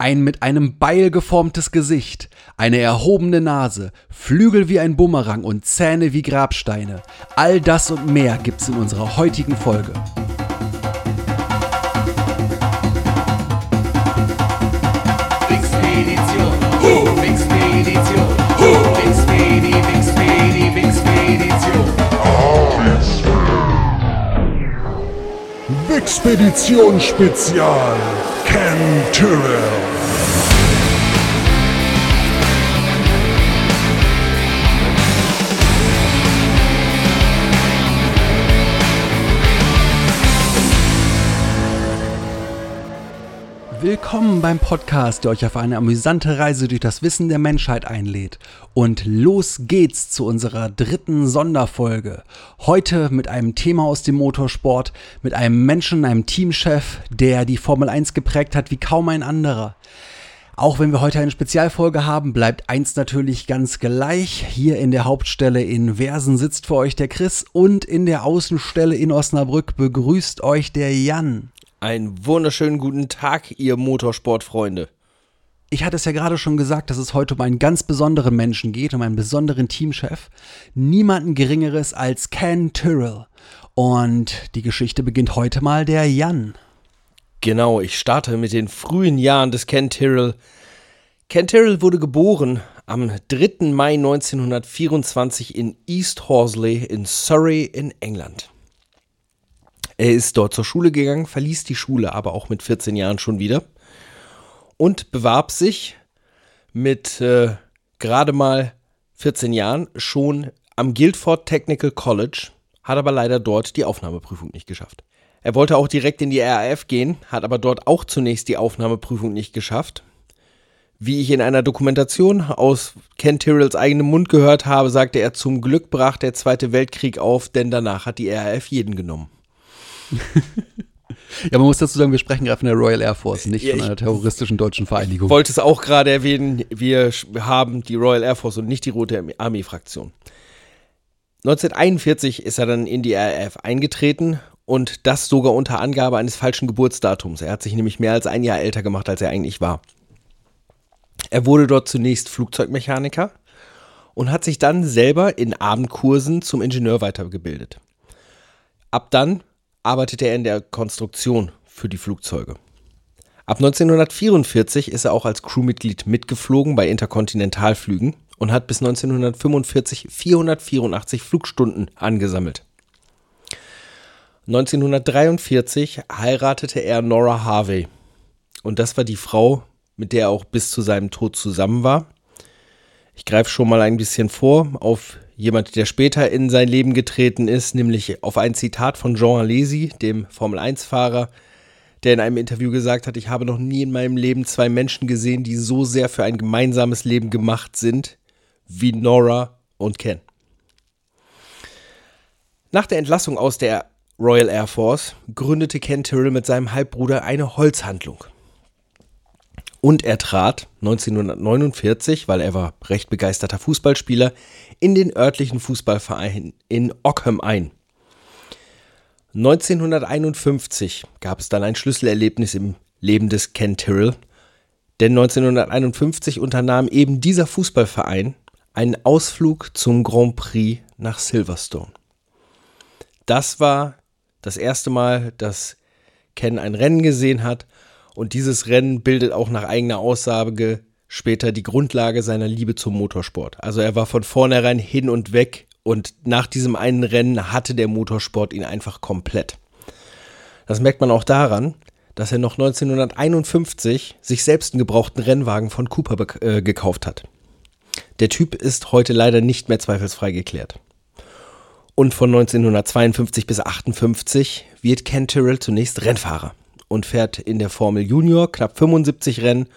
Ein mit einem Beil geformtes Gesicht, eine erhobene Nase, Flügel wie ein Bumerang und Zähne wie Grabsteine. All das und mehr gibt's in unserer heutigen Folge. Wixpedition, Wixpedition, Wixpedi, Wixpedi, Wixpedition. Expedition Spezial Ken Tyrrell. Willkommen beim Podcast, der euch auf eine amüsante Reise durch das Wissen der Menschheit einlädt. Und los geht's zu unserer dritten Sonderfolge. Heute mit einem Thema aus dem Motorsport, mit einem Menschen, einem Teamchef, der die Formel 1 geprägt hat wie kaum ein anderer. Auch wenn wir heute eine Spezialfolge haben, bleibt eins natürlich ganz gleich. Hier in der Hauptstelle in Versen sitzt für euch der Chris und in der Außenstelle in Osnabrück begrüßt euch der Jan. Einen wunderschönen guten Tag, ihr Motorsportfreunde. Ich hatte es ja gerade schon gesagt, dass es heute um einen ganz besonderen Menschen geht, um einen besonderen Teamchef. Niemanden Geringeres als Ken Tyrrell. Und die Geschichte beginnt heute mal der Jan. Genau, ich starte mit den frühen Jahren des Ken Tyrrell. Ken Tyrrell wurde geboren am 3. Mai 1924 in East Horsley in Surrey in England. Er ist dort zur Schule gegangen, verließ die Schule aber auch mit 14 Jahren schon wieder und bewarb sich mit äh, gerade mal 14 Jahren schon am Guildford Technical College, hat aber leider dort die Aufnahmeprüfung nicht geschafft. Er wollte auch direkt in die RAF gehen, hat aber dort auch zunächst die Aufnahmeprüfung nicht geschafft. Wie ich in einer Dokumentation aus Ken Tyrrells eigenem Mund gehört habe, sagte er, zum Glück brach der Zweite Weltkrieg auf, denn danach hat die RAF jeden genommen. Ja, man muss dazu sagen, wir sprechen gerade von der Royal Air Force, nicht ja, von einer terroristischen deutschen Vereinigung. Ich wollte es auch gerade erwähnen, wir haben die Royal Air Force und nicht die Rote Armee-Fraktion. 1941 ist er dann in die RAF eingetreten und das sogar unter Angabe eines falschen Geburtsdatums. Er hat sich nämlich mehr als ein Jahr älter gemacht, als er eigentlich war. Er wurde dort zunächst Flugzeugmechaniker und hat sich dann selber in Abendkursen zum Ingenieur weitergebildet. Ab dann arbeitete er in der Konstruktion für die Flugzeuge. Ab 1944 ist er auch als Crewmitglied mitgeflogen bei Interkontinentalflügen und hat bis 1945 484 Flugstunden angesammelt. 1943 heiratete er Nora Harvey und das war die Frau, mit der er auch bis zu seinem Tod zusammen war. Ich greife schon mal ein bisschen vor auf jemand, der später in sein Leben getreten ist, nämlich auf ein Zitat von Jean Alesi, dem Formel-1-Fahrer, der in einem Interview gesagt hat, ich habe noch nie in meinem Leben zwei Menschen gesehen, die so sehr für ein gemeinsames Leben gemacht sind, wie Nora und Ken. Nach der Entlassung aus der Royal Air Force gründete Ken Tyrrell mit seinem Halbbruder eine Holzhandlung. Und er trat 1949, weil er war recht begeisterter Fußballspieler, in den örtlichen Fußballverein in Ockham ein. 1951 gab es dann ein Schlüsselerlebnis im Leben des Ken Tyrrell, denn 1951 unternahm eben dieser Fußballverein einen Ausflug zum Grand Prix nach Silverstone. Das war das erste Mal, dass Ken ein Rennen gesehen hat und dieses Rennen bildet auch nach eigener Aussage später die Grundlage seiner Liebe zum Motorsport. Also er war von vornherein hin und weg und nach diesem einen Rennen hatte der Motorsport ihn einfach komplett. Das merkt man auch daran, dass er noch 1951 sich selbst einen gebrauchten Rennwagen von Cooper äh, gekauft hat. Der Typ ist heute leider nicht mehr zweifelsfrei geklärt. Und von 1952 bis 1958 wird Ken Tyrrell zunächst Rennfahrer und fährt in der Formel Junior knapp 75 Rennen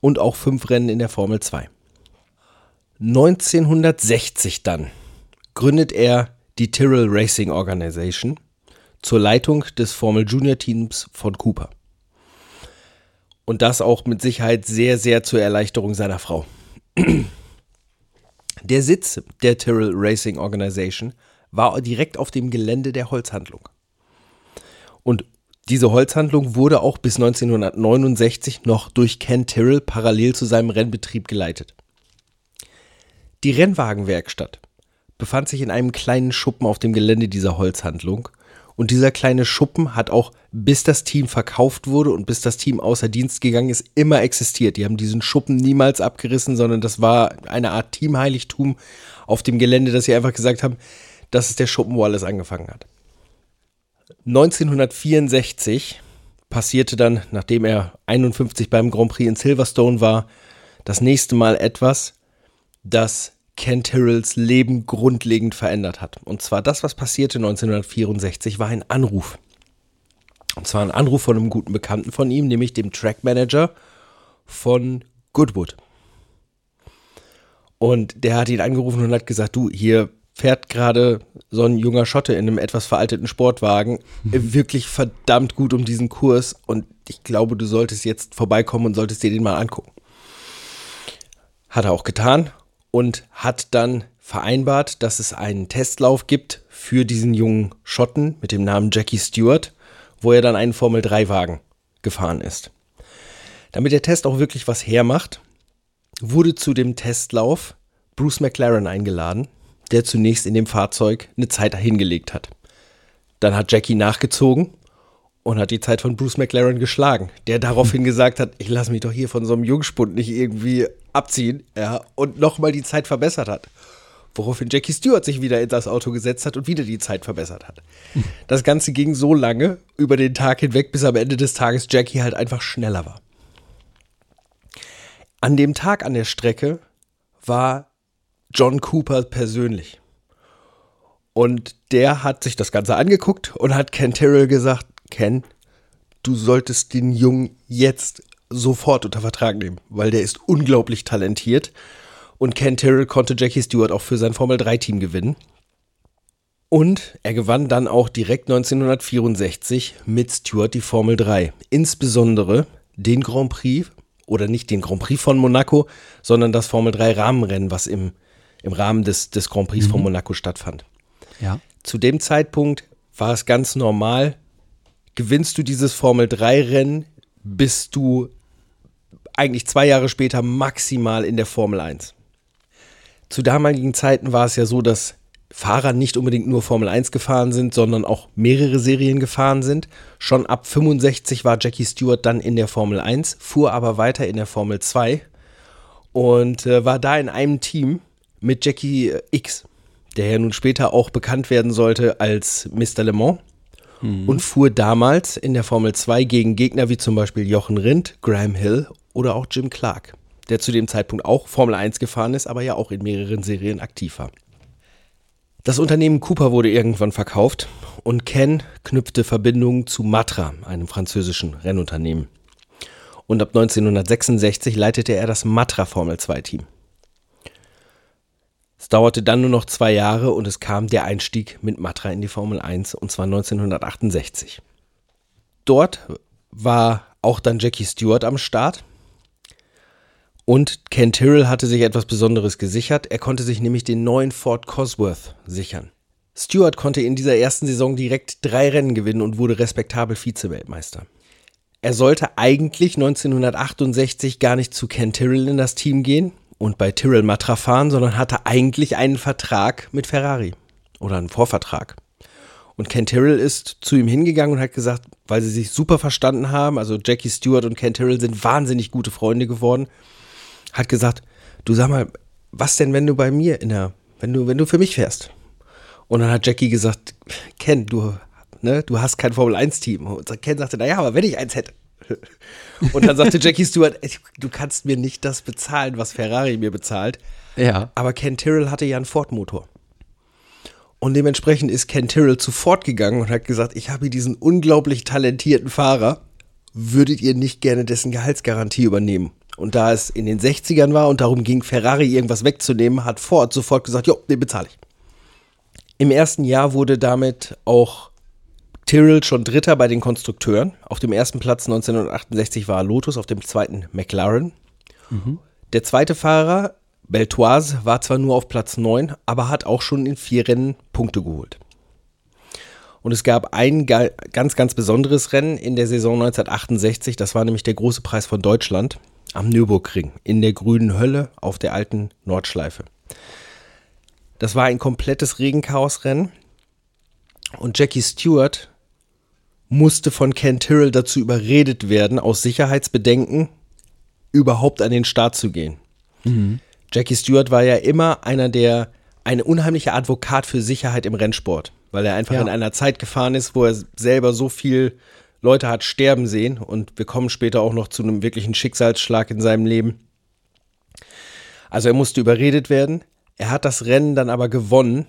und auch fünf Rennen in der Formel 2. 1960 dann gründet er die Tyrrell Racing Organization zur Leitung des Formel Junior Teams von Cooper. Und das auch mit Sicherheit sehr, sehr zur Erleichterung seiner Frau. Der Sitz der Tyrrell Racing Organization war direkt auf dem Gelände der Holzhandlung. Und diese Holzhandlung wurde auch bis 1969 noch durch Ken Tyrrell parallel zu seinem Rennbetrieb geleitet. Die Rennwagenwerkstatt befand sich in einem kleinen Schuppen auf dem Gelände dieser Holzhandlung und dieser kleine Schuppen hat auch, bis das Team verkauft wurde und bis das Team außer Dienst gegangen ist, immer existiert. Die haben diesen Schuppen niemals abgerissen, sondern das war eine Art Teamheiligtum auf dem Gelände, dass sie einfach gesagt haben, das ist der Schuppen, wo alles angefangen hat. 1964 passierte dann, nachdem er 51 beim Grand Prix in Silverstone war, das nächste Mal etwas, das Ken Tyrrells Leben grundlegend verändert hat. Und zwar das, was passierte 1964, war ein Anruf. Und zwar ein Anruf von einem guten Bekannten von ihm, nämlich dem Trackmanager von Goodwood. Und der hat ihn angerufen und hat gesagt, du, hier fährt gerade so ein junger Schotte in einem etwas veralteten Sportwagen mhm. wirklich verdammt gut um diesen Kurs und ich glaube, du solltest jetzt vorbeikommen und solltest dir den mal angucken. Hat er auch getan und hat dann vereinbart, dass es einen Testlauf gibt für diesen jungen Schotten mit dem Namen Jackie Stewart, wo er dann einen Formel-3-Wagen gefahren ist. Damit der Test auch wirklich was hermacht, wurde zu dem Testlauf Bruce McLaren eingeladen, der zunächst in dem Fahrzeug eine Zeit hingelegt hat. Dann hat Jackie nachgezogen und hat die Zeit von Bruce McLaren geschlagen, der daraufhin gesagt hat, ich lasse mich doch hier von so einem Jungspund nicht irgendwie abziehen, ja, und nochmal die Zeit verbessert hat. Woraufhin Jackie Stewart sich wieder in das Auto gesetzt hat und wieder die Zeit verbessert hat. Das Ganze ging so lange über den Tag hinweg, bis am Ende des Tages Jackie halt einfach schneller war. An dem Tag an der Strecke war John Cooper persönlich. Und der hat sich das Ganze angeguckt und hat Ken Terrell gesagt, Ken, du solltest den Jungen jetzt sofort unter Vertrag nehmen, weil der ist unglaublich talentiert. Und Ken Terrell konnte Jackie Stewart auch für sein Formel-3-Team gewinnen. Und er gewann dann auch direkt 1964 mit Stewart die Formel 3. Insbesondere den Grand Prix, oder nicht den Grand Prix von Monaco, sondern das Formel 3 Rahmenrennen, was im, im Rahmen des, des Grand Prix mhm. von Monaco stattfand. Ja. Zu dem Zeitpunkt war es ganz normal, gewinnst du dieses Formel 3 Rennen, bist du eigentlich zwei Jahre später maximal in der Formel 1. Zu damaligen Zeiten war es ja so, dass Fahrer nicht unbedingt nur Formel 1 gefahren sind, sondern auch mehrere Serien gefahren sind. Schon ab 65 war Jackie Stewart dann in der Formel 1, fuhr aber weiter in der Formel 2 und äh, war da in einem Team mit Jackie äh, X, der ja nun später auch bekannt werden sollte als Mr. Le Mans. Mhm. Und fuhr damals in der Formel 2 gegen Gegner wie zum Beispiel Jochen Rindt, Graham Hill oder auch Jim Clark, der zu dem Zeitpunkt auch Formel 1 gefahren ist, aber ja auch in mehreren Serien aktiv war. Das Unternehmen Cooper wurde irgendwann verkauft und Ken knüpfte Verbindungen zu Matra, einem französischen Rennunternehmen. Und ab 1966 leitete er das Matra Formel 2 Team. Es dauerte dann nur noch zwei Jahre und es kam der Einstieg mit Matra in die Formel 1 und zwar 1968. Dort war auch dann Jackie Stewart am Start und Ken Tyrrell hatte sich etwas Besonderes gesichert. Er konnte sich nämlich den neuen Ford Cosworth sichern. Stewart konnte in dieser ersten Saison direkt drei Rennen gewinnen und wurde respektabel Vize-Weltmeister. Er sollte eigentlich 1968 gar nicht zu Ken Tyrrell in das Team gehen und bei Tyrrell Matra fahren, sondern hatte eigentlich einen Vertrag mit Ferrari oder einen Vorvertrag. Und Ken Tyrrell ist zu ihm hingegangen und hat gesagt, weil sie sich super verstanden haben, also Jackie Stewart und Ken Tyrrell sind wahnsinnig gute Freunde geworden, hat gesagt, du sag mal, was denn, wenn du bei mir in der, wenn du, wenn du für mich fährst? Und dann hat Jackie gesagt, Ken, du, ne, du hast kein Formel-1-Team. Und Ken sagte, naja, aber wenn ich eins hätte. Und dann sagte Jackie Stewart, du kannst mir nicht das bezahlen, was Ferrari mir bezahlt. Ja. Aber Ken Tyrrell hatte ja einen Ford-Motor. Und dementsprechend ist Ken Tyrrell zu Ford gegangen und hat gesagt, ich habe hier diesen unglaublich talentierten Fahrer, würdet ihr nicht gerne dessen Gehaltsgarantie übernehmen? Und da es in den 60ern war und darum ging, Ferrari irgendwas wegzunehmen, hat Ford sofort gesagt, jo, den bezahle ich. Im ersten Jahr wurde damit auch Tyrrell schon Dritter bei den Konstrukteuren. Auf dem ersten Platz 1968 war Lotus, auf dem zweiten McLaren. Der zweite Fahrer, Beltoise, war zwar nur auf Platz 9, aber hat auch schon in vier Rennen Punkte geholt. Und es gab ein ga- ganz, ganz besonderes Rennen in der Saison 1968. Das war nämlich der große Preis von Deutschland am Nürburgring in der grünen Hölle auf der alten Nordschleife. Das war ein komplettes Regenchaosrennen. Und Jackie Stewart musste von Ken Tyrrell dazu überredet werden, aus Sicherheitsbedenken überhaupt an den Start zu gehen. Jackie Stewart war ja immer einer der, ein unheimlicher Advokat für Sicherheit im Rennsport, weil er einfach Ja. in einer Zeit gefahren ist, wo er selber so viel Leute hat sterben sehen und wir kommen später auch noch zu einem wirklichen Schicksalsschlag in seinem Leben. Also er musste überredet werden. Er hat das Rennen dann aber gewonnen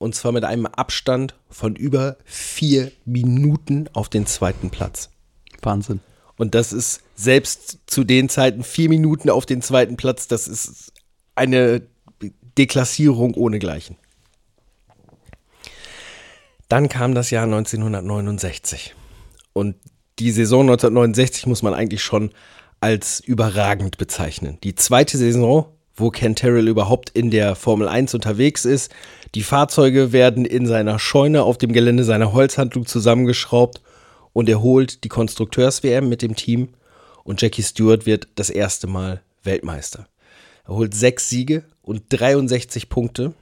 und zwar mit einem Abstand von über vier Minuten auf den zweiten Platz. Wahnsinn. Und das ist selbst zu den Zeiten vier Minuten auf den zweiten Platz, das ist eine Deklassierung ohnegleichen. Dann kam das Jahr 1969. Und die Saison 1969 muss man eigentlich schon als überragend bezeichnen. Die zweite Saison, wo Ken Terrell überhaupt in der Formel 1 unterwegs ist. Die Fahrzeuge werden in seiner Scheune auf dem Gelände seiner Holzhandlung zusammengeschraubt und er holt die Konstrukteurs-WM mit dem Team und Jackie Stewart wird das erste Mal Weltmeister. Er holt sechs Siege und 63 Punkte.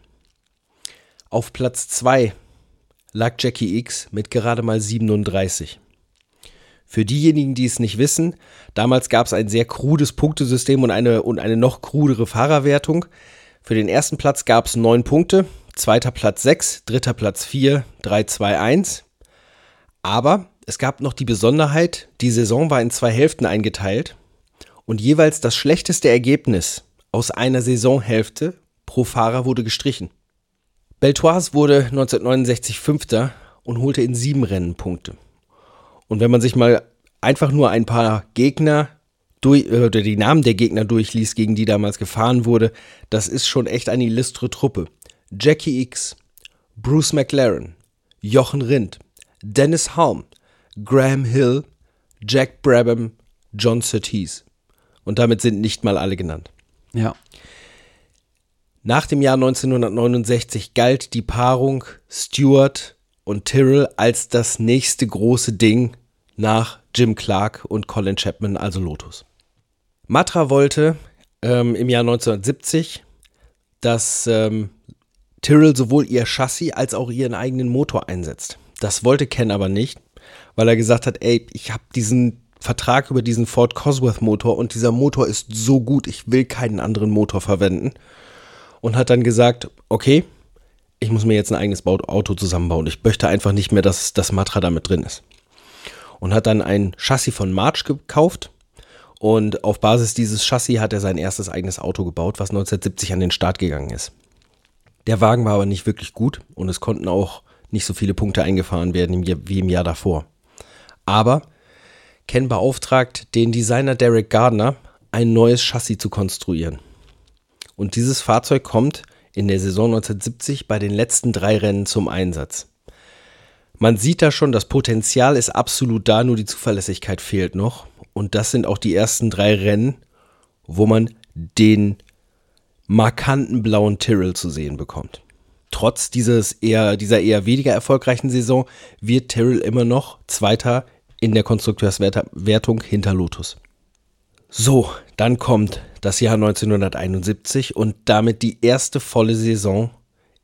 Auf Platz 2 lag Jackie X mit gerade mal 37. Für diejenigen, die es nicht wissen, damals gab es ein sehr krudes Punktesystem und eine, und eine noch krudere Fahrerwertung. Für den ersten Platz gab es neun Punkte, zweiter Platz 6, dritter Platz 4, 3, 2, 1. Aber es gab noch die Besonderheit, die Saison war in zwei Hälften eingeteilt und jeweils das schlechteste Ergebnis aus einer Saisonhälfte pro Fahrer wurde gestrichen. Beltoise wurde 1969 Fünfter und holte in sieben Rennen Punkte. Und wenn man sich mal einfach nur ein paar Gegner durch, äh, oder die Namen der Gegner durchliest, gegen die damals gefahren wurde, das ist schon echt eine illustre Truppe. Jackie X, Bruce McLaren, Jochen Rindt, Dennis Halm, Graham Hill, Jack Brabham, John Surtees. Und damit sind nicht mal alle genannt. Ja. Nach dem Jahr 1969 galt die Paarung Stewart und Tyrrell als das nächste große Ding nach Jim Clark und Colin Chapman, also Lotus. Matra wollte ähm, im Jahr 1970, dass ähm, Tyrrell sowohl ihr Chassis als auch ihren eigenen Motor einsetzt. Das wollte Ken aber nicht, weil er gesagt hat, ey, ich habe diesen Vertrag über diesen Ford Cosworth Motor und dieser Motor ist so gut, ich will keinen anderen Motor verwenden. Und hat dann gesagt, okay, ich muss mir jetzt ein eigenes Auto zusammenbauen. Ich möchte einfach nicht mehr, dass das Matra da mit drin ist. Und hat dann ein Chassis von March gekauft. Und auf Basis dieses Chassis hat er sein erstes eigenes Auto gebaut, was 1970 an den Start gegangen ist. Der Wagen war aber nicht wirklich gut und es konnten auch nicht so viele Punkte eingefahren werden wie im Jahr davor. Aber Ken beauftragt den Designer Derek Gardner, ein neues Chassis zu konstruieren. Und dieses Fahrzeug kommt in der Saison 1970 bei den letzten drei Rennen zum Einsatz. Man sieht da schon, das Potenzial ist absolut da, nur die Zuverlässigkeit fehlt noch. Und das sind auch die ersten drei Rennen, wo man den markanten blauen Tyrrell zu sehen bekommt. Trotz dieses eher, dieser eher weniger erfolgreichen Saison wird Tyrrell immer noch Zweiter in der Konstrukteurswertung hinter Lotus. So, dann kommt das Jahr 1971 und damit die erste volle Saison,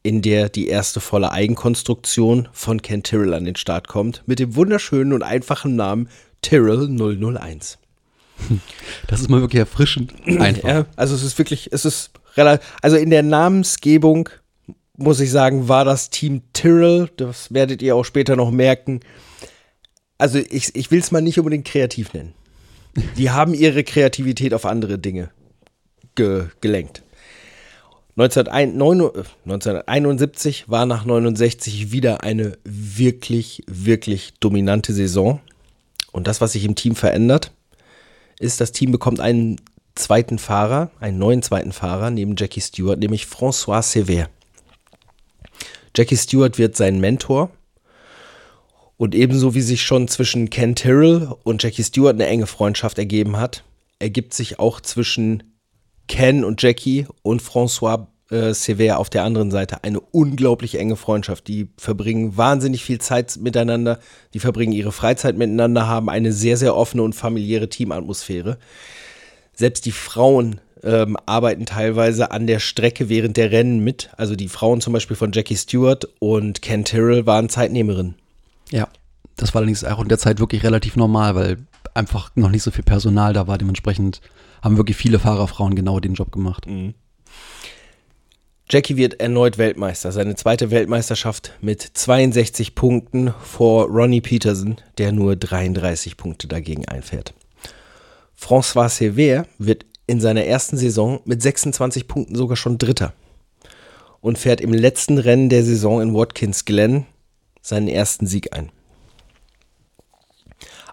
in der die erste volle Eigenkonstruktion von Ken Tyrrell an den Start kommt, mit dem wunderschönen und einfachen Namen Tyrrell 001. Das ist mal wirklich erfrischend. Einfach. Ja, also es ist wirklich, es ist relativ, also in der Namensgebung muss ich sagen, war das Team Tyrrell, das werdet ihr auch später noch merken. Also ich, ich will es mal nicht unbedingt kreativ nennen. Die haben ihre Kreativität auf andere Dinge ge gelenkt. 1901 1971 war nach 69 wieder eine wirklich, wirklich dominante Saison. Und das, was sich im Team verändert, ist, das Team bekommt einen zweiten Fahrer, einen neuen zweiten Fahrer neben Jackie Stewart, nämlich François Sever. Jackie Stewart wird sein Mentor und ebenso wie sich schon zwischen Ken Tyrrell und Jackie Stewart eine enge Freundschaft ergeben hat, ergibt sich auch zwischen Ken und Jackie und François äh, Sever auf der anderen Seite eine unglaublich enge Freundschaft. Die verbringen wahnsinnig viel Zeit miteinander, die verbringen ihre Freizeit miteinander, haben eine sehr, sehr offene und familiäre Teamatmosphäre. Selbst die Frauen ähm, arbeiten teilweise an der Strecke während der Rennen mit. Also die Frauen zum Beispiel von Jackie Stewart und Ken Tyrrell waren Zeitnehmerinnen. Ja, das war allerdings auch in der Zeit wirklich relativ normal, weil einfach noch nicht so viel Personal da war. Dementsprechend haben wirklich viele Fahrerfrauen genau den Job gemacht. Jackie wird erneut Weltmeister. Seine zweite Weltmeisterschaft mit 62 Punkten vor Ronnie Peterson, der nur 33 Punkte dagegen einfährt. François Sever wird in seiner ersten Saison mit 26 Punkten sogar schon Dritter und fährt im letzten Rennen der Saison in Watkins Glen seinen ersten Sieg ein.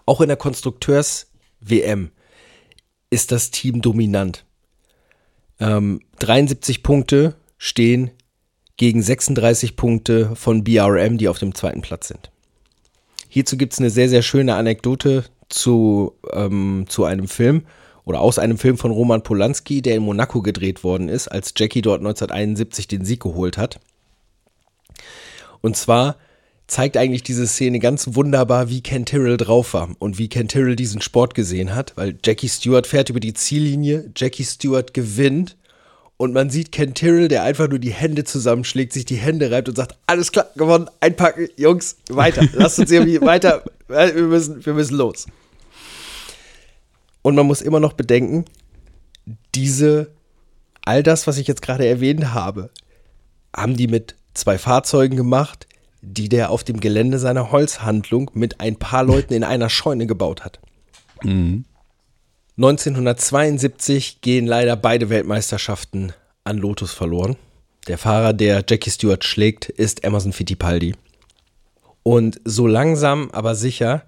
Auch in der Konstrukteurs-WM ist das Team dominant. Ähm, 73 Punkte stehen gegen 36 Punkte von BRM, die auf dem zweiten Platz sind. Hierzu gibt es eine sehr, sehr schöne Anekdote zu, ähm, zu einem Film oder aus einem Film von Roman Polanski, der in Monaco gedreht worden ist, als Jackie dort 1971 den Sieg geholt hat. Und zwar zeigt eigentlich diese Szene ganz wunderbar, wie Ken Tyrrell drauf war und wie Ken Tyrrell diesen Sport gesehen hat, weil Jackie Stewart fährt über die Ziellinie, Jackie Stewart gewinnt und man sieht Ken Tyrrell, der einfach nur die Hände zusammenschlägt, sich die Hände reibt und sagt, alles klar, gewonnen, einpacken, Jungs, weiter, lasst uns irgendwie weiter, wir müssen, wir müssen los. Und man muss immer noch bedenken, diese, all das, was ich jetzt gerade erwähnt habe, haben die mit zwei Fahrzeugen gemacht, die der auf dem Gelände seiner Holzhandlung mit ein paar Leuten in einer Scheune gebaut hat. 1972 gehen leider beide Weltmeisterschaften an Lotus verloren. Der Fahrer, der Jackie Stewart schlägt, ist Emerson Fittipaldi. Und so langsam, aber sicher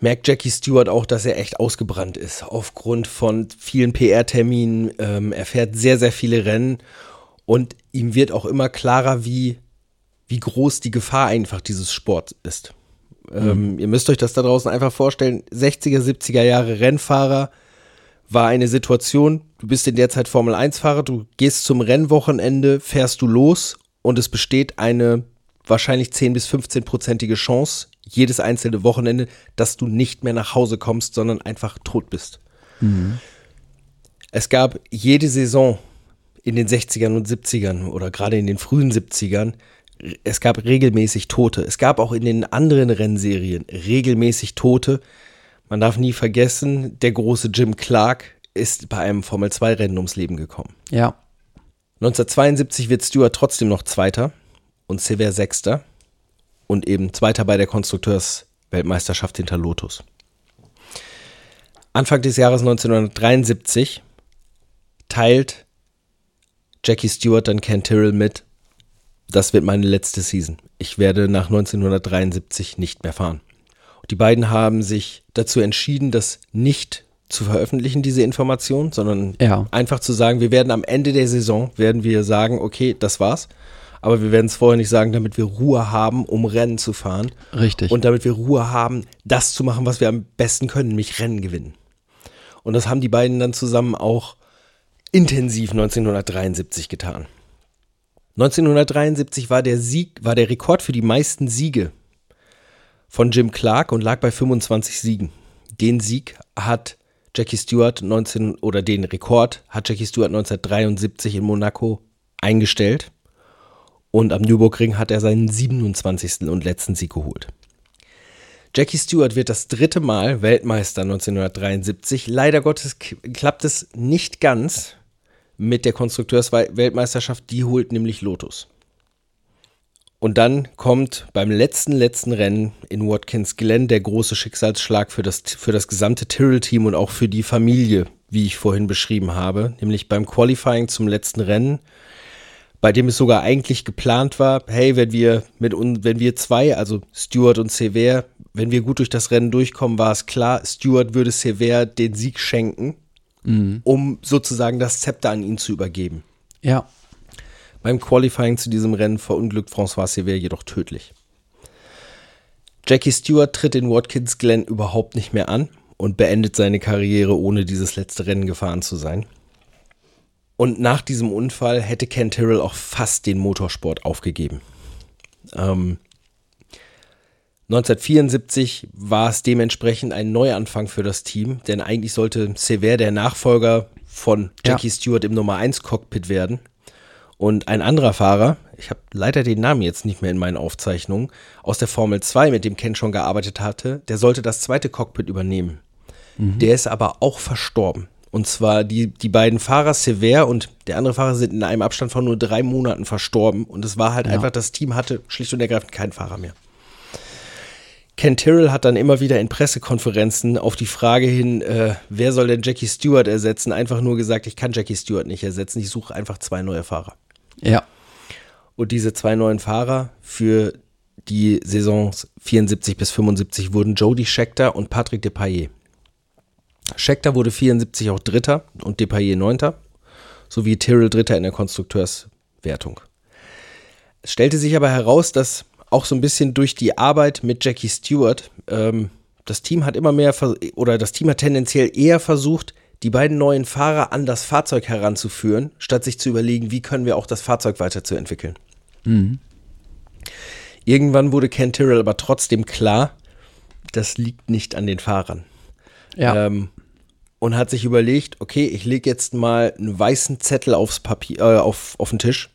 merkt Jackie Stewart auch, dass er echt ausgebrannt ist. Aufgrund von vielen PR-Terminen. Ähm, er fährt sehr, sehr viele Rennen. Und ihm wird auch immer klarer, wie, wie groß die Gefahr einfach dieses Sports ist. Ähm, ihr müsst euch das da draußen einfach vorstellen. 60er, 70er Jahre Rennfahrer war eine Situation, du bist in der Zeit Formel 1-Fahrer, du gehst zum Rennwochenende, fährst du los und es besteht eine wahrscheinlich 10 bis 15-prozentige Chance, jedes einzelne Wochenende, dass du nicht mehr nach Hause kommst, sondern einfach tot bist. Es gab jede Saison in den 60ern und 70ern oder gerade in den frühen 70ern, es gab regelmäßig Tote. Es gab auch in den anderen Rennserien regelmäßig Tote. Man darf nie vergessen, der große Jim Clark ist bei einem Formel-2-Rennen ums Leben gekommen. Ja. 1972 wird Stewart trotzdem noch Zweiter und Sever Sechster und eben Zweiter bei der Konstrukteursweltmeisterschaft hinter Lotus. Anfang des Jahres 1973 teilt Jackie Stewart dann Ken Tyrrell mit, das wird meine letzte Season. Ich werde nach 1973 nicht mehr fahren. Und die beiden haben sich dazu entschieden, das nicht zu veröffentlichen, diese Information, sondern Ja. einfach zu sagen, wir werden am Ende der Saison, werden wir sagen, okay, das war's. Aber wir werden es vorher nicht sagen, damit wir Ruhe haben, um Rennen zu fahren. Richtig. Und damit wir Ruhe haben, das zu machen, was wir am besten können, nämlich Rennen gewinnen. Und das haben die beiden dann zusammen auch intensiv 1973 getan. 1973 war der Sieg, war der Rekord für die meisten Siege von Jim Clark und lag bei 25 Siegen. Den Sieg hat Jackie Stewart 19 oder den Rekord hat Jackie Stewart 1973 in Monaco eingestellt und am Nürburgring hat er seinen 27. und letzten Sieg geholt. Jackie Stewart wird das dritte Mal Weltmeister 1973. Leider Gottes klappt es nicht ganz mit der Konstrukteursweltmeisterschaft. Die holt nämlich Lotus. Und dann kommt beim letzten, letzten Rennen in Watkins Glen der große Schicksalsschlag für das, für das gesamte Tyrrell-Team und auch für die Familie, wie ich vorhin beschrieben habe. Nämlich beim Qualifying zum letzten Rennen bei dem es sogar eigentlich geplant war, hey, wenn wir mit wenn wir zwei, also Stewart und Sever, wenn wir gut durch das Rennen durchkommen, war es klar, Stewart würde Sever den Sieg schenken um sozusagen das Zepter an ihn zu übergeben. Ja. Beim Qualifying zu diesem Rennen verunglückt François Sever jedoch tödlich. Jackie Stewart tritt in Watkins Glen überhaupt nicht mehr an und beendet seine Karriere, ohne dieses letzte Rennen gefahren zu sein. Und nach diesem Unfall hätte Ken Tyrrell auch fast den Motorsport aufgegeben. Ähm, 1974 war es dementsprechend ein Neuanfang für das Team, denn eigentlich sollte Sever der Nachfolger von Jackie Ja. Stewart im Nummer 1 Cockpit werden. Und ein anderer Fahrer, ich habe leider den Namen jetzt nicht mehr in meinen Aufzeichnungen, aus der Formel 2, mit dem Ken schon gearbeitet hatte, der sollte das zweite Cockpit übernehmen. Der ist aber auch verstorben. Und zwar die, die beiden Fahrer, Sever und der andere Fahrer, sind in einem Abstand von nur drei Monaten verstorben. Und es war halt Ja. einfach, das Team hatte schlicht und ergreifend keinen Fahrer mehr. Ken Tyrrell hat dann immer wieder in Pressekonferenzen auf die Frage hin, äh, wer soll denn Jackie Stewart ersetzen, einfach nur gesagt, ich kann Jackie Stewart nicht ersetzen, ich suche einfach zwei neue Fahrer. Ja. Und diese zwei neuen Fahrer für die Saisons 74 bis 75 wurden Jody Scheckter und Patrick Depailler. Scheckter wurde 74 auch Dritter und Depailler Neunter, sowie Tyrrell Dritter in der Konstrukteurswertung. Es stellte sich aber heraus, dass auch so ein bisschen durch die Arbeit mit Jackie Stewart, ähm, das Team hat immer mehr, oder das Team hat tendenziell eher versucht, die beiden neuen Fahrer an das Fahrzeug heranzuführen, statt sich zu überlegen, wie können wir auch das Fahrzeug weiterzuentwickeln. Irgendwann wurde Ken Tyrrell aber trotzdem klar, das liegt nicht an den Fahrern. Ja. Ähm, und hat sich überlegt, okay, ich lege jetzt mal einen weißen Zettel aufs Papier, äh, auf, auf den Tisch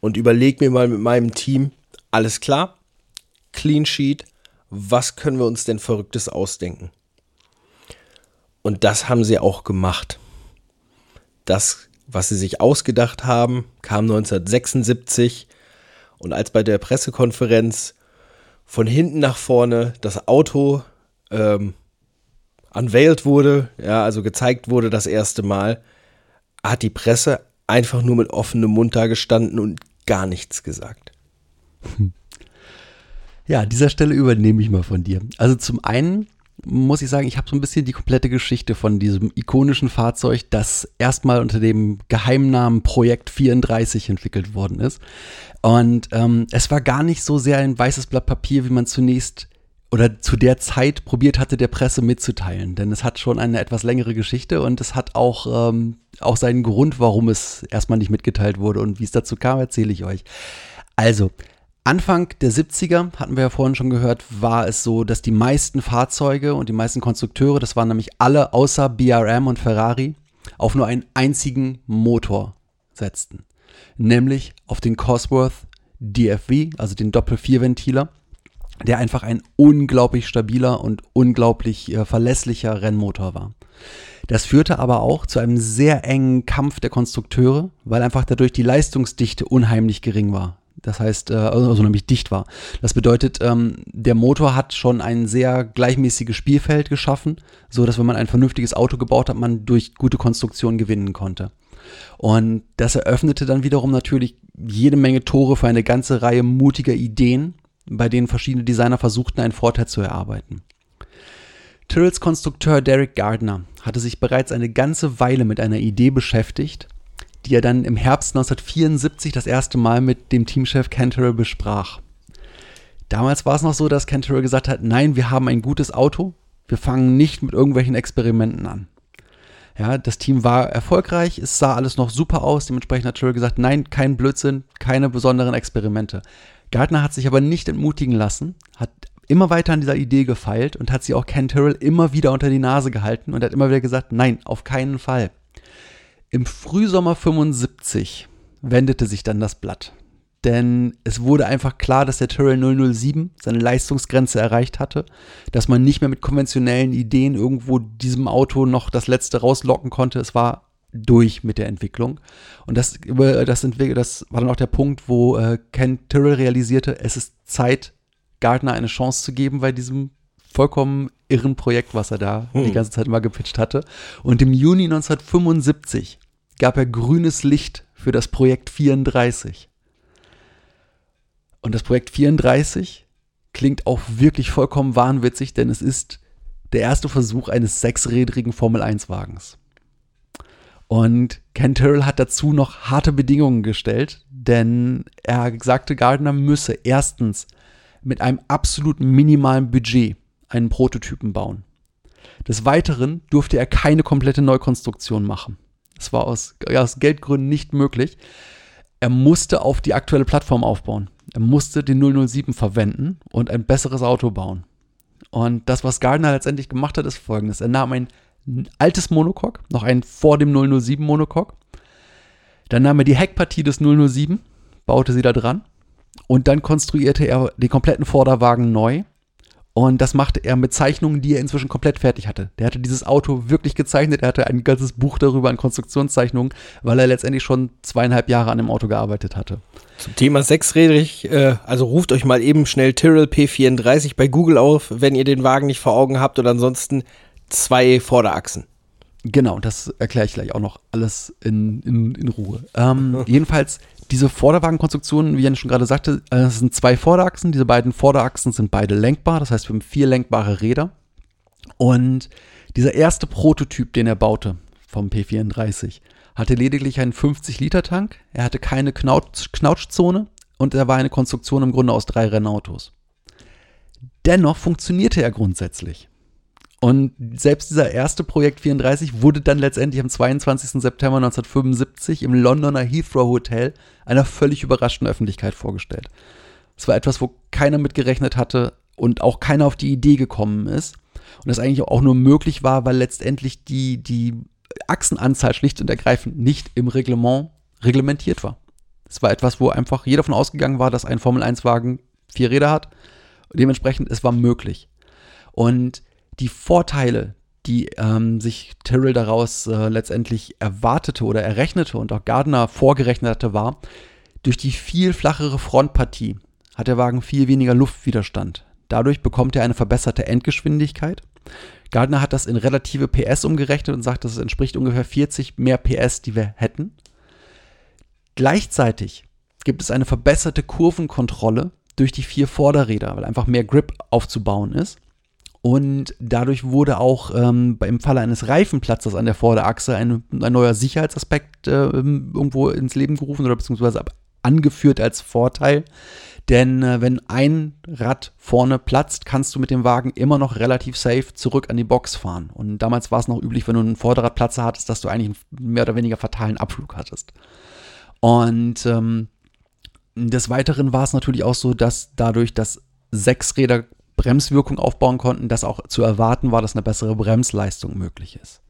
und überlege mir mal mit meinem Team, alles klar, Clean Sheet, was können wir uns denn Verrücktes ausdenken? Und das haben sie auch gemacht. Das, was sie sich ausgedacht haben, kam 1976 und als bei der Pressekonferenz von hinten nach vorne das Auto ähm, unveiled wurde, ja, also gezeigt wurde das erste Mal, hat die Presse einfach nur mit offenem Mund da gestanden und gar nichts gesagt. Ja, an dieser Stelle übernehme ich mal von dir. Also zum einen muss ich sagen, ich habe so ein bisschen die komplette Geschichte von diesem ikonischen Fahrzeug, das erstmal unter dem Geheimnamen Projekt 34 entwickelt worden ist. Und ähm, es war gar nicht so sehr ein weißes Blatt Papier, wie man zunächst oder zu der Zeit probiert hatte, der Presse mitzuteilen. Denn es hat schon eine etwas längere Geschichte und es hat auch, ähm, auch seinen Grund, warum es erstmal nicht mitgeteilt wurde. Und wie es dazu kam, erzähle ich euch. Also, Anfang der 70er, hatten wir ja vorhin schon gehört, war es so, dass die meisten Fahrzeuge und die meisten Konstrukteure, das waren nämlich alle außer BRM und Ferrari, auf nur einen einzigen Motor setzten. Nämlich auf den Cosworth DFV, also den Doppel-Vierventiler, der einfach ein unglaublich stabiler und unglaublich äh, verlässlicher Rennmotor war. Das führte aber auch zu einem sehr engen Kampf der Konstrukteure, weil einfach dadurch die Leistungsdichte unheimlich gering war. Das heißt, äh, also nämlich dicht war. Das bedeutet, ähm, der Motor hat schon ein sehr gleichmäßiges Spielfeld geschaffen, so dass wenn man ein vernünftiges Auto gebaut hat, man durch gute Konstruktion gewinnen konnte. Und das eröffnete dann wiederum natürlich jede Menge Tore für eine ganze Reihe mutiger Ideen, bei denen verschiedene Designer versuchten, einen Vorteil zu erarbeiten. Tyrrells Konstrukteur Derek Gardner hatte sich bereits eine ganze Weile mit einer Idee beschäftigt, die er dann im Herbst 1974 das erste Mal mit dem Teamchef Ken Tyrrell besprach. Damals war es noch so, dass Ken Tyrrell gesagt hat, nein, wir haben ein gutes Auto, wir fangen nicht mit irgendwelchen Experimenten an. Ja, das Team war erfolgreich, es sah alles noch super aus, dementsprechend hat Tyrrell gesagt, nein, kein Blödsinn, keine besonderen Experimente. Gardner hat sich aber nicht entmutigen lassen, hat immer weiter an dieser Idee gefeilt und hat sie auch Ken Tyrrell immer wieder unter die Nase gehalten und hat immer wieder gesagt, nein, auf keinen Fall. Im Frühsommer 75 wendete sich dann das Blatt. Denn es wurde einfach klar, dass der Tyrrell 007 seine Leistungsgrenze erreicht hatte, dass man nicht mehr mit konventionellen Ideen irgendwo diesem Auto noch das letzte rauslocken konnte. Es war durch mit der Entwicklung. Und das, das, das war dann auch der Punkt, wo äh, Ken Tyrrell realisierte, es ist Zeit, Gardner eine Chance zu geben bei diesem vollkommen irren Projekt, was er da hm. die ganze Zeit immer gepitcht hatte. Und im Juni 1975 gab er grünes Licht für das Projekt 34. Und das Projekt 34 klingt auch wirklich vollkommen wahnwitzig, denn es ist der erste Versuch eines sechsrädrigen Formel-1-Wagens. Und Ken Tyrrell hat dazu noch harte Bedingungen gestellt, denn er sagte, Gardner müsse erstens mit einem absolut minimalen Budget einen Prototypen bauen. Des Weiteren durfte er keine komplette Neukonstruktion machen. Das war aus, aus Geldgründen nicht möglich. Er musste auf die aktuelle Plattform aufbauen. Er musste den 007 verwenden und ein besseres Auto bauen. Und das, was Gardner letztendlich gemacht hat, ist folgendes. Er nahm ein altes Monocoque, noch ein vor dem 007 Monocoque. Dann nahm er die Heckpartie des 007, baute sie da dran und dann konstruierte er den kompletten Vorderwagen neu. Und das machte er mit Zeichnungen, die er inzwischen komplett fertig hatte. Der hatte dieses Auto wirklich gezeichnet. Er hatte ein ganzes Buch darüber an Konstruktionszeichnungen, weil er letztendlich schon zweieinhalb Jahre an dem Auto gearbeitet hatte. Zum Thema sechsrädrig, äh, also ruft euch mal eben schnell Tyrrell P34 bei Google auf, wenn ihr den Wagen nicht vor Augen habt oder ansonsten zwei Vorderachsen. Genau, das erkläre ich gleich auch noch alles in, in, in Ruhe. Ähm, jedenfalls, diese Vorderwagenkonstruktion, wie Jan schon gerade sagte, äh, es sind zwei Vorderachsen. Diese beiden Vorderachsen sind beide lenkbar, das heißt, wir haben vier lenkbare Räder. Und dieser erste Prototyp, den er baute vom P34, hatte lediglich einen 50-Liter-Tank, er hatte keine Knautsch Knautschzone und er war eine Konstruktion im Grunde aus drei Rennautos. Dennoch funktionierte er grundsätzlich. Und selbst dieser erste Projekt 34 wurde dann letztendlich am 22. September 1975 im Londoner Heathrow Hotel einer völlig überraschten Öffentlichkeit vorgestellt. Es war etwas, wo keiner mitgerechnet hatte und auch keiner auf die Idee gekommen ist. Und das eigentlich auch nur möglich war, weil letztendlich die, die Achsenanzahl schlicht und ergreifend nicht im Reglement reglementiert war. Es war etwas, wo einfach jeder davon ausgegangen war, dass ein Formel-1-Wagen vier Räder hat. Dementsprechend, es war möglich. Und die Vorteile, die ähm, sich Tyrrell daraus äh, letztendlich erwartete oder errechnete und auch Gardner vorgerechnet hatte, war, durch die viel flachere Frontpartie hat der Wagen viel weniger Luftwiderstand. Dadurch bekommt er eine verbesserte Endgeschwindigkeit. Gardner hat das in relative PS umgerechnet und sagt, das entspricht ungefähr 40 mehr PS, die wir hätten. Gleichzeitig gibt es eine verbesserte Kurvenkontrolle durch die vier Vorderräder, weil einfach mehr Grip aufzubauen ist. Und dadurch wurde auch ähm, im Falle eines Reifenplatzes an der Vorderachse ein, ein neuer Sicherheitsaspekt äh, irgendwo ins Leben gerufen oder beziehungsweise angeführt als Vorteil. Denn äh, wenn ein Rad vorne platzt, kannst du mit dem Wagen immer noch relativ safe zurück an die Box fahren. Und damals war es noch üblich, wenn du einen Vorderradplatzer hattest, dass du eigentlich einen mehr oder weniger fatalen Abflug hattest. Und ähm, des Weiteren war es natürlich auch so, dass dadurch, dass sechs Räder Bremswirkung aufbauen konnten, dass auch zu erwarten war, dass eine bessere Bremsleistung möglich ist.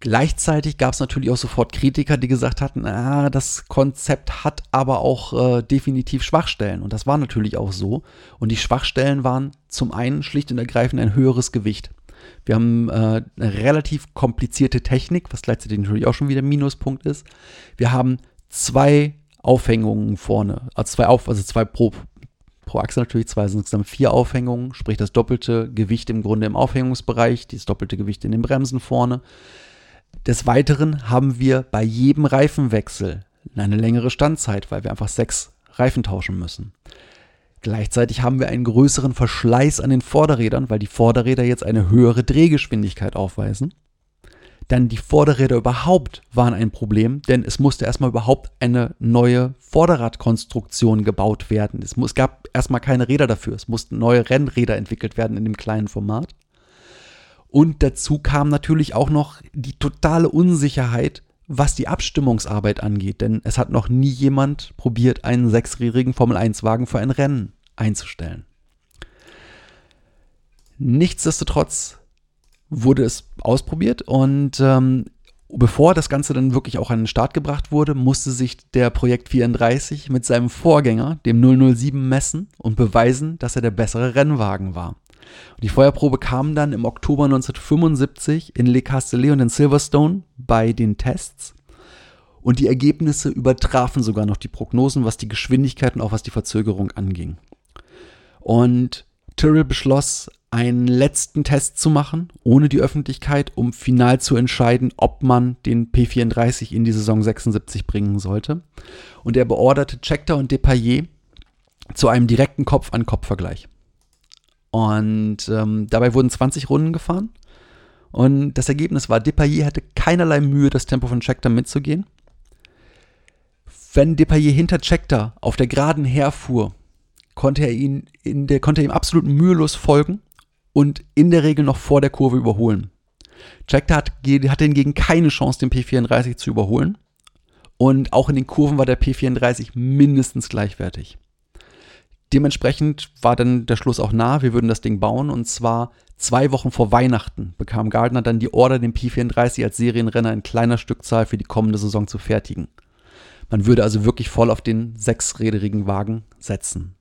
Gleichzeitig gab es natürlich auch sofort Kritiker, die gesagt hatten, ah, das Konzept hat aber auch äh, definitiv Schwachstellen. Und das war natürlich auch so. Und die Schwachstellen waren zum einen schlicht und ergreifend ein höheres Gewicht. Wir haben äh, eine relativ komplizierte Technik, was gleichzeitig natürlich auch schon wieder ein Minuspunkt ist. Wir haben zwei Aufhängungen vorne, also zwei, Auf, also zwei pro, pro Achse natürlich zwei, sind insgesamt vier Aufhängungen, sprich das doppelte Gewicht im Grunde im Aufhängungsbereich, das doppelte Gewicht in den Bremsen vorne. Des Weiteren haben wir bei jedem Reifenwechsel eine längere Standzeit, weil wir einfach sechs Reifen tauschen müssen. Gleichzeitig haben wir einen größeren Verschleiß an den Vorderrädern, weil die Vorderräder jetzt eine höhere Drehgeschwindigkeit aufweisen. Dann die Vorderräder überhaupt waren ein Problem, denn es musste erstmal überhaupt eine neue Vorderradkonstruktion gebaut werden. Es, es gab erstmal keine Räder dafür. Es mussten neue Rennräder entwickelt werden in dem kleinen Format. Und dazu kam natürlich auch noch die totale Unsicherheit, was die Abstimmungsarbeit angeht. Denn es hat noch nie jemand probiert, einen sechsrädrigen Formel-1-Wagen für ein Rennen einzustellen. Nichtsdestotrotz wurde es ausprobiert und ähm, bevor das Ganze dann wirklich auch an den Start gebracht wurde, musste sich der Projekt 34 mit seinem Vorgänger, dem 007, messen und beweisen, dass er der bessere Rennwagen war. Die Feuerprobe kam dann im Oktober 1975 in Le Castellet und in Silverstone bei den Tests. Und die Ergebnisse übertrafen sogar noch die Prognosen, was die Geschwindigkeit und auch was die Verzögerung anging. Und Tyrrell beschloss, einen letzten Test zu machen, ohne die Öffentlichkeit, um final zu entscheiden, ob man den P34 in die Saison 76 bringen sollte. Und er beorderte Scheckter und Depailler zu einem direkten Kopf-an-Kopf-Vergleich. Und ähm, dabei wurden 20 Runden gefahren. Und das Ergebnis war, Depailler hatte keinerlei Mühe, das Tempo von Scheckter mitzugehen. Wenn Depailler hinter Scheckter auf der Geraden herfuhr, konnte er, ihn in der, konnte er ihm absolut mühelos folgen und in der Regel noch vor der Kurve überholen. Scheckter hat, hatte hingegen keine Chance, den P34 zu überholen. Und auch in den Kurven war der P34 mindestens gleichwertig. Dementsprechend war dann der Schluss auch nah, wir würden das Ding bauen. Und zwar zwei Wochen vor Weihnachten bekam Gardner dann die Order, den P34 als Serienrenner in kleiner Stückzahl für die kommende Saison zu fertigen. Man würde also wirklich voll auf den sechsräderigen Wagen setzen.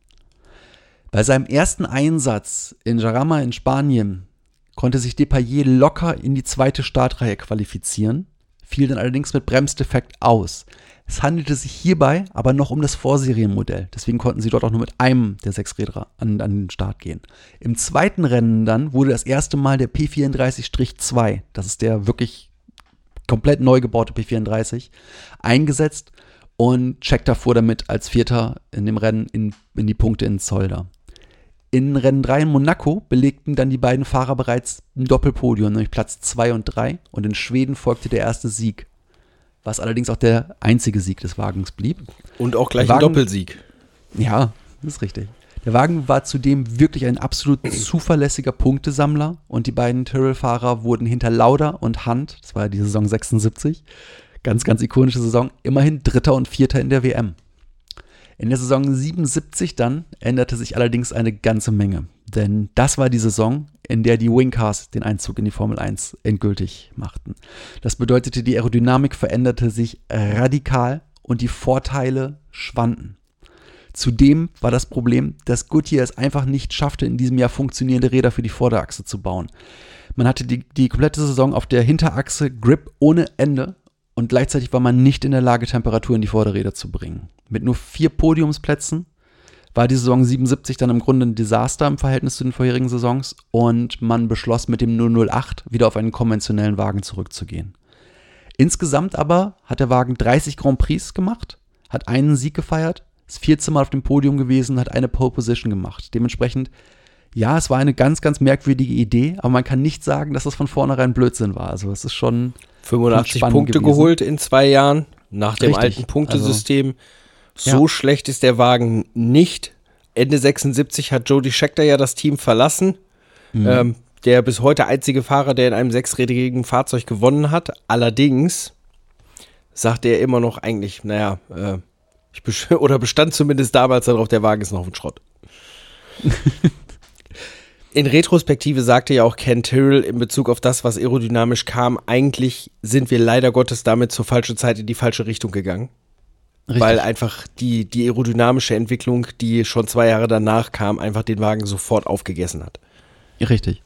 Bei seinem ersten Einsatz in Jarama in Spanien konnte sich Depailler locker in die zweite Startreihe qualifizieren, fiel dann allerdings mit Bremsdefekt aus. Es handelte sich hierbei aber noch um das Vorserienmodell. Deswegen konnten sie dort auch nur mit einem der sechs Räder an, an den Start gehen. Im zweiten Rennen dann wurde das erste Mal der P34-2, das ist der wirklich komplett neu gebaute P34, eingesetzt und Scheckter fuhr damit als Vierter in dem Rennen in, in die Punkte in Zolder. In Rennen 3 in Monaco belegten dann die beiden Fahrer bereits ein Doppelpodium, nämlich Platz 2 und 3. Und in Schweden folgte der erste Sieg was allerdings auch der einzige Sieg des Wagens blieb. Und auch gleich Der ein Wagen- Doppelsieg. Ja, das ist richtig. Der Wagen war zudem wirklich ein absolut zuverlässiger Punktesammler und die beiden Tyrrell-Fahrer wurden hinter Lauda und Hunt, das war ja die Saison 76, ganz, ganz ikonische Saison, immerhin Dritter und Vierter in der WM. In der Saison 77 dann änderte sich allerdings eine ganze Menge, denn das war die Saison, in der die Wingcars den Einzug in die Formel 1 endgültig machten. Das bedeutete, die Aerodynamik veränderte sich radikal und die Vorteile schwanden. Zudem war das Problem, dass Goodyear es einfach nicht schaffte, in diesem Jahr funktionierende Räder für die Vorderachse zu bauen. Man hatte die, die komplette Saison auf der Hinterachse Grip ohne Ende und gleichzeitig war man nicht in der Lage, Temperatur in die Vorderräder zu bringen. Mit nur vier Podiumsplätzen war die Saison 77 dann im Grunde ein Desaster im Verhältnis zu den vorherigen Saisons und man beschloss mit dem 008 wieder auf einen konventionellen Wagen zurückzugehen. Insgesamt aber hat der Wagen 30 Grand Prix gemacht, hat einen Sieg gefeiert, ist 14 Mal auf dem Podium gewesen, hat eine Pole Position gemacht. Dementsprechend, ja, es war eine ganz, ganz merkwürdige Idee, aber man kann nicht sagen, dass das von vornherein Blödsinn war. Also es ist schon 85 spannend Punkte gewesen. geholt in zwei Jahren nach dem Richtig. alten Punktesystem. so Ja. schlecht ist der Wagen nicht. Ende 76 hat Jody Scheckter ja das Team verlassen. Mhm. Ähm, der bis heute einzige Fahrer, der in einem sechsrädrigen Fahrzeug gewonnen hat. Allerdings sagt er immer noch eigentlich, naja, äh, ich oder bestand zumindest damals darauf, der Wagen ist noch ein Schrott. In Retrospektive sagte ja auch Ken Tyrrell in Bezug auf das, was aerodynamisch kam, eigentlich sind wir leider Gottes damit zur falschen Zeit in die falsche Richtung gegangen. richtig. Weil einfach die, die aerodynamische Entwicklung, die schon zwei Jahre danach kam, einfach den Wagen sofort aufgegessen hat. Richtig.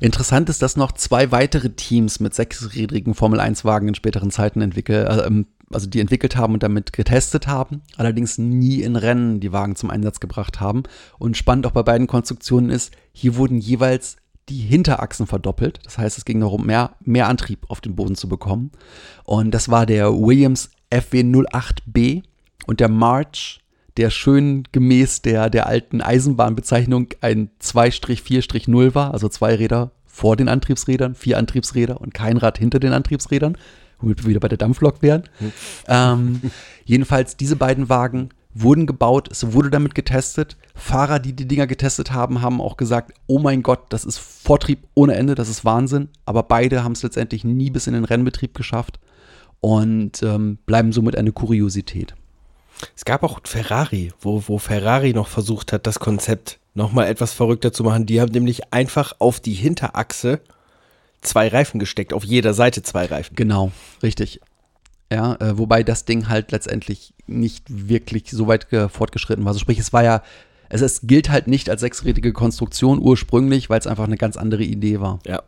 Interessant ist, dass noch zwei weitere Teams mit sechsrädrigen Formel-1-Wagen in späteren Zeiten entwickelt, äh, ähm, also die entwickelt haben und damit getestet haben, allerdings nie in Rennen die Wagen zum Einsatz gebracht haben. Und spannend auch bei beiden Konstruktionen ist, hier wurden jeweils die Hinterachsen verdoppelt. Das heißt, es ging darum, mehr, mehr Antrieb auf den Boden zu bekommen. Und das war der Williams FW08B und der March, der schön gemäß der, der alten Eisenbahnbezeichnung ein 2-4-0 war, also zwei Räder vor den Antriebsrädern, vier Antriebsräder und kein Rad hinter den Antriebsrädern, womit wir wieder bei der Dampflok wären. Ähm, jedenfalls, diese beiden Wagen wurden gebaut, es wurde damit getestet. Fahrer, die die Dinger getestet haben, haben auch gesagt, oh mein Gott, das ist Vortrieb ohne Ende, das ist Wahnsinn. Aber beide haben es letztendlich nie bis in den Rennbetrieb geschafft und ähm, bleiben somit eine Kuriosität. Es gab auch Ferrari, wo, wo Ferrari noch versucht hat, das Konzept nochmal etwas verrückter zu machen. Die haben nämlich einfach auf die Hinterachse zwei Reifen gesteckt, auf jeder Seite zwei Reifen. Genau, richtig. Ja, äh, wobei das Ding halt letztendlich nicht wirklich so weit ge- fortgeschritten war. Also sprich, es war ja, es, es gilt halt nicht als sechsrädige Konstruktion ursprünglich, weil es einfach eine ganz andere Idee war. Ja.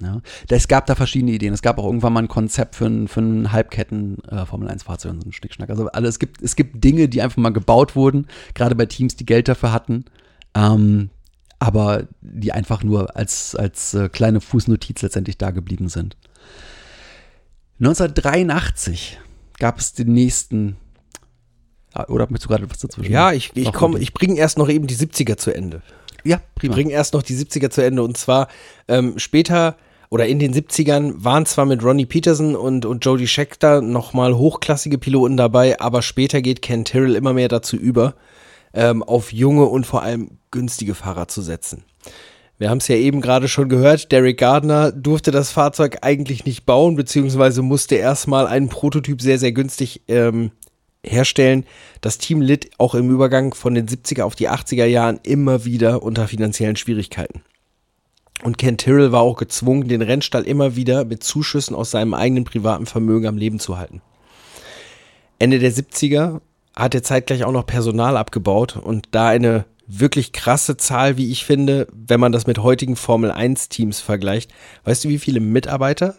Ja. Es gab da verschiedene Ideen. Es gab auch irgendwann mal ein Konzept für ein, für ein Halbketten-Formel-1-Fahrzeug und so ein Schnickschnack. Also alle, es, gibt, es gibt Dinge, die einfach mal gebaut wurden, gerade bei Teams, die Geld dafür hatten, ähm, aber die einfach nur als, als äh, kleine Fußnotiz letztendlich da geblieben sind. 1983 gab es den nächsten. Ah, Oder möchtest du gerade was dazwischen? Ja, ich, ich komme, ich bringe erst noch eben die 70er zu Ende. Ja, prima. bringen erst noch die 70er zu Ende. Und zwar ähm, später oder in den 70ern waren zwar mit Ronnie Peterson und, und Jody Scheckter nochmal hochklassige Piloten dabei, aber später geht Ken Tyrrell immer mehr dazu über, ähm, auf junge und vor allem günstige Fahrer zu setzen. Wir haben es ja eben gerade schon gehört, Derek Gardner durfte das Fahrzeug eigentlich nicht bauen, beziehungsweise musste erstmal einen Prototyp sehr, sehr günstig ähm, herstellen. Das Team litt auch im Übergang von den 70er auf die 80er Jahren immer wieder unter finanziellen Schwierigkeiten. Und Ken Tyrrell war auch gezwungen, den Rennstall immer wieder mit Zuschüssen aus seinem eigenen privaten Vermögen am Leben zu halten. Ende der 70er hat er zeitgleich auch noch Personal abgebaut und da eine wirklich krasse Zahl, wie ich finde, wenn man das mit heutigen Formel 1 Teams vergleicht. Weißt du, wie viele Mitarbeiter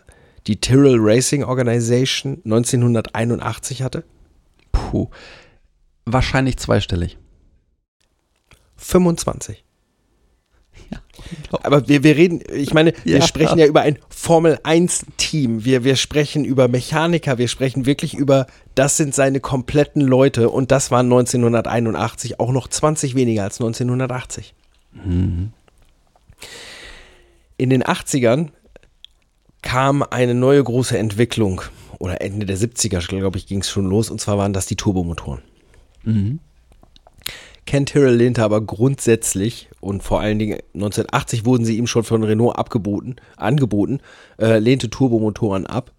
die Tyrrell Racing Organization 1981 hatte? Puh. Wahrscheinlich zweistellig. 25. Aber wir, wir reden, ich meine, wir Ja. sprechen ja über ein Formel 1 Team. Wir, wir sprechen über Mechaniker. Wir sprechen wirklich über, das sind seine kompletten Leute. Und das waren 1981 auch noch 20 weniger als 1980. In den 80ern kam eine neue große Entwicklung. Oder Ende der 70er, glaube ich, ging es schon los. Und zwar waren das die Turbomotoren. Ken Tyrrell lehnte aber grundsätzlich und vor allen Dingen 1980 wurden sie ihm schon von Renault abgeboten, angeboten, äh, lehnte Turbomotoren ab.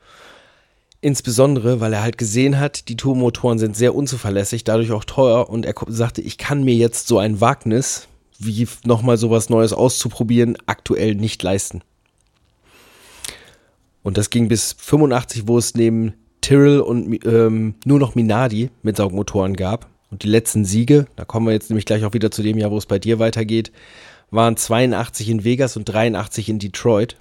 Insbesondere, weil er halt gesehen hat, die Turbomotoren sind sehr unzuverlässig, dadurch auch teuer und er sagte, ich kann mir jetzt so ein Wagnis, wie nochmal sowas Neues auszuprobieren, aktuell nicht leisten. Und das ging bis 85, wo es neben Tyrrell und ähm, nur noch Minardi mit Saugmotoren gab. Und die letzten Siege, da kommen wir jetzt nämlich gleich auch wieder zu dem Jahr, wo es bei dir weitergeht, waren 82 in Vegas und 83 in Detroit.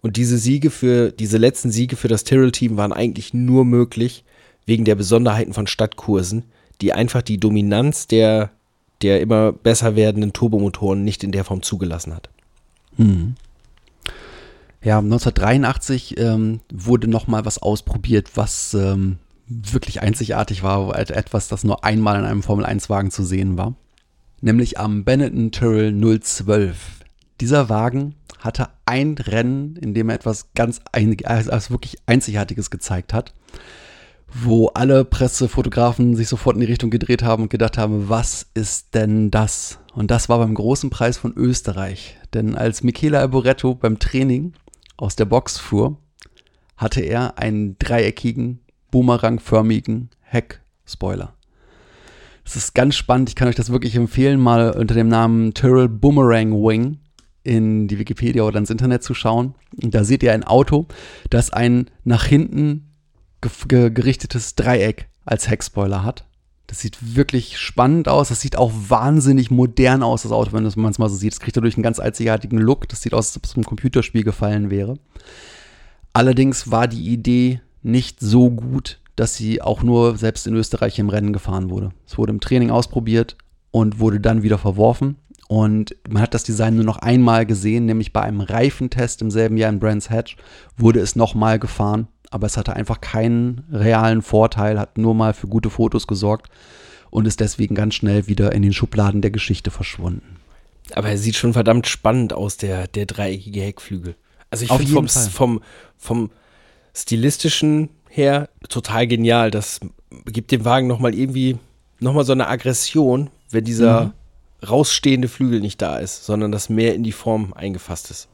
Und diese Siege für, diese letzten Siege für das Tyrrell-Team waren eigentlich nur möglich wegen der Besonderheiten von Stadtkursen, die einfach die Dominanz der, der immer besser werdenden Turbomotoren nicht in der Form zugelassen hat. Ja, 1983 ähm, wurde noch mal was ausprobiert, was ähm, wirklich einzigartig war, et- etwas, das nur einmal in einem Formel-1-Wagen zu sehen war. Nämlich am Benetton Tyrrell 012. Dieser Wagen hatte ein Rennen, in dem er etwas ganz ein, also wirklich Einzigartiges gezeigt hat, wo alle Pressefotografen sich sofort in die Richtung gedreht haben und gedacht haben, was ist denn das? Und das war beim großen Preis von Österreich. Denn als Michele Alboretto beim Training aus der Box fuhr, hatte er einen dreieckigen, boomerangförmigen Heckspoiler. Das ist ganz spannend. Ich kann euch das wirklich empfehlen, mal unter dem Namen Tyrrell Boomerang Wing in die Wikipedia oder ins Internet zu schauen. Und da seht ihr ein Auto, das ein nach hinten ge gerichtetes Dreieck als Heckspoiler hat. Das sieht wirklich spannend aus. Das sieht auch wahnsinnig modern aus, das Auto, wenn man es mal so sieht. Es kriegt dadurch einen ganz einzigartigen Look. Das sieht aus, als ob es einem Computerspiel gefallen wäre. Allerdings war die Idee nicht so gut, dass sie auch nur selbst in Österreich im Rennen gefahren wurde. Es wurde im Training ausprobiert und wurde dann wieder verworfen. Und man hat das Design nur noch einmal gesehen, nämlich bei einem Reifentest im selben Jahr in Brands Hatch wurde es nochmal gefahren. Aber es hatte einfach keinen realen Vorteil, hat nur mal für gute Fotos gesorgt und ist deswegen ganz schnell wieder in den Schubladen der Geschichte verschwunden. Aber er sieht schon verdammt spannend aus, der, der dreieckige Heckflügel. Also ich finde vom, vom, vom stilistischen her total genial. Das gibt dem Wagen nochmal irgendwie, nochmal so eine Aggression, wenn dieser Mhm. rausstehende Flügel nicht da ist, sondern das mehr in die Form eingefasst ist.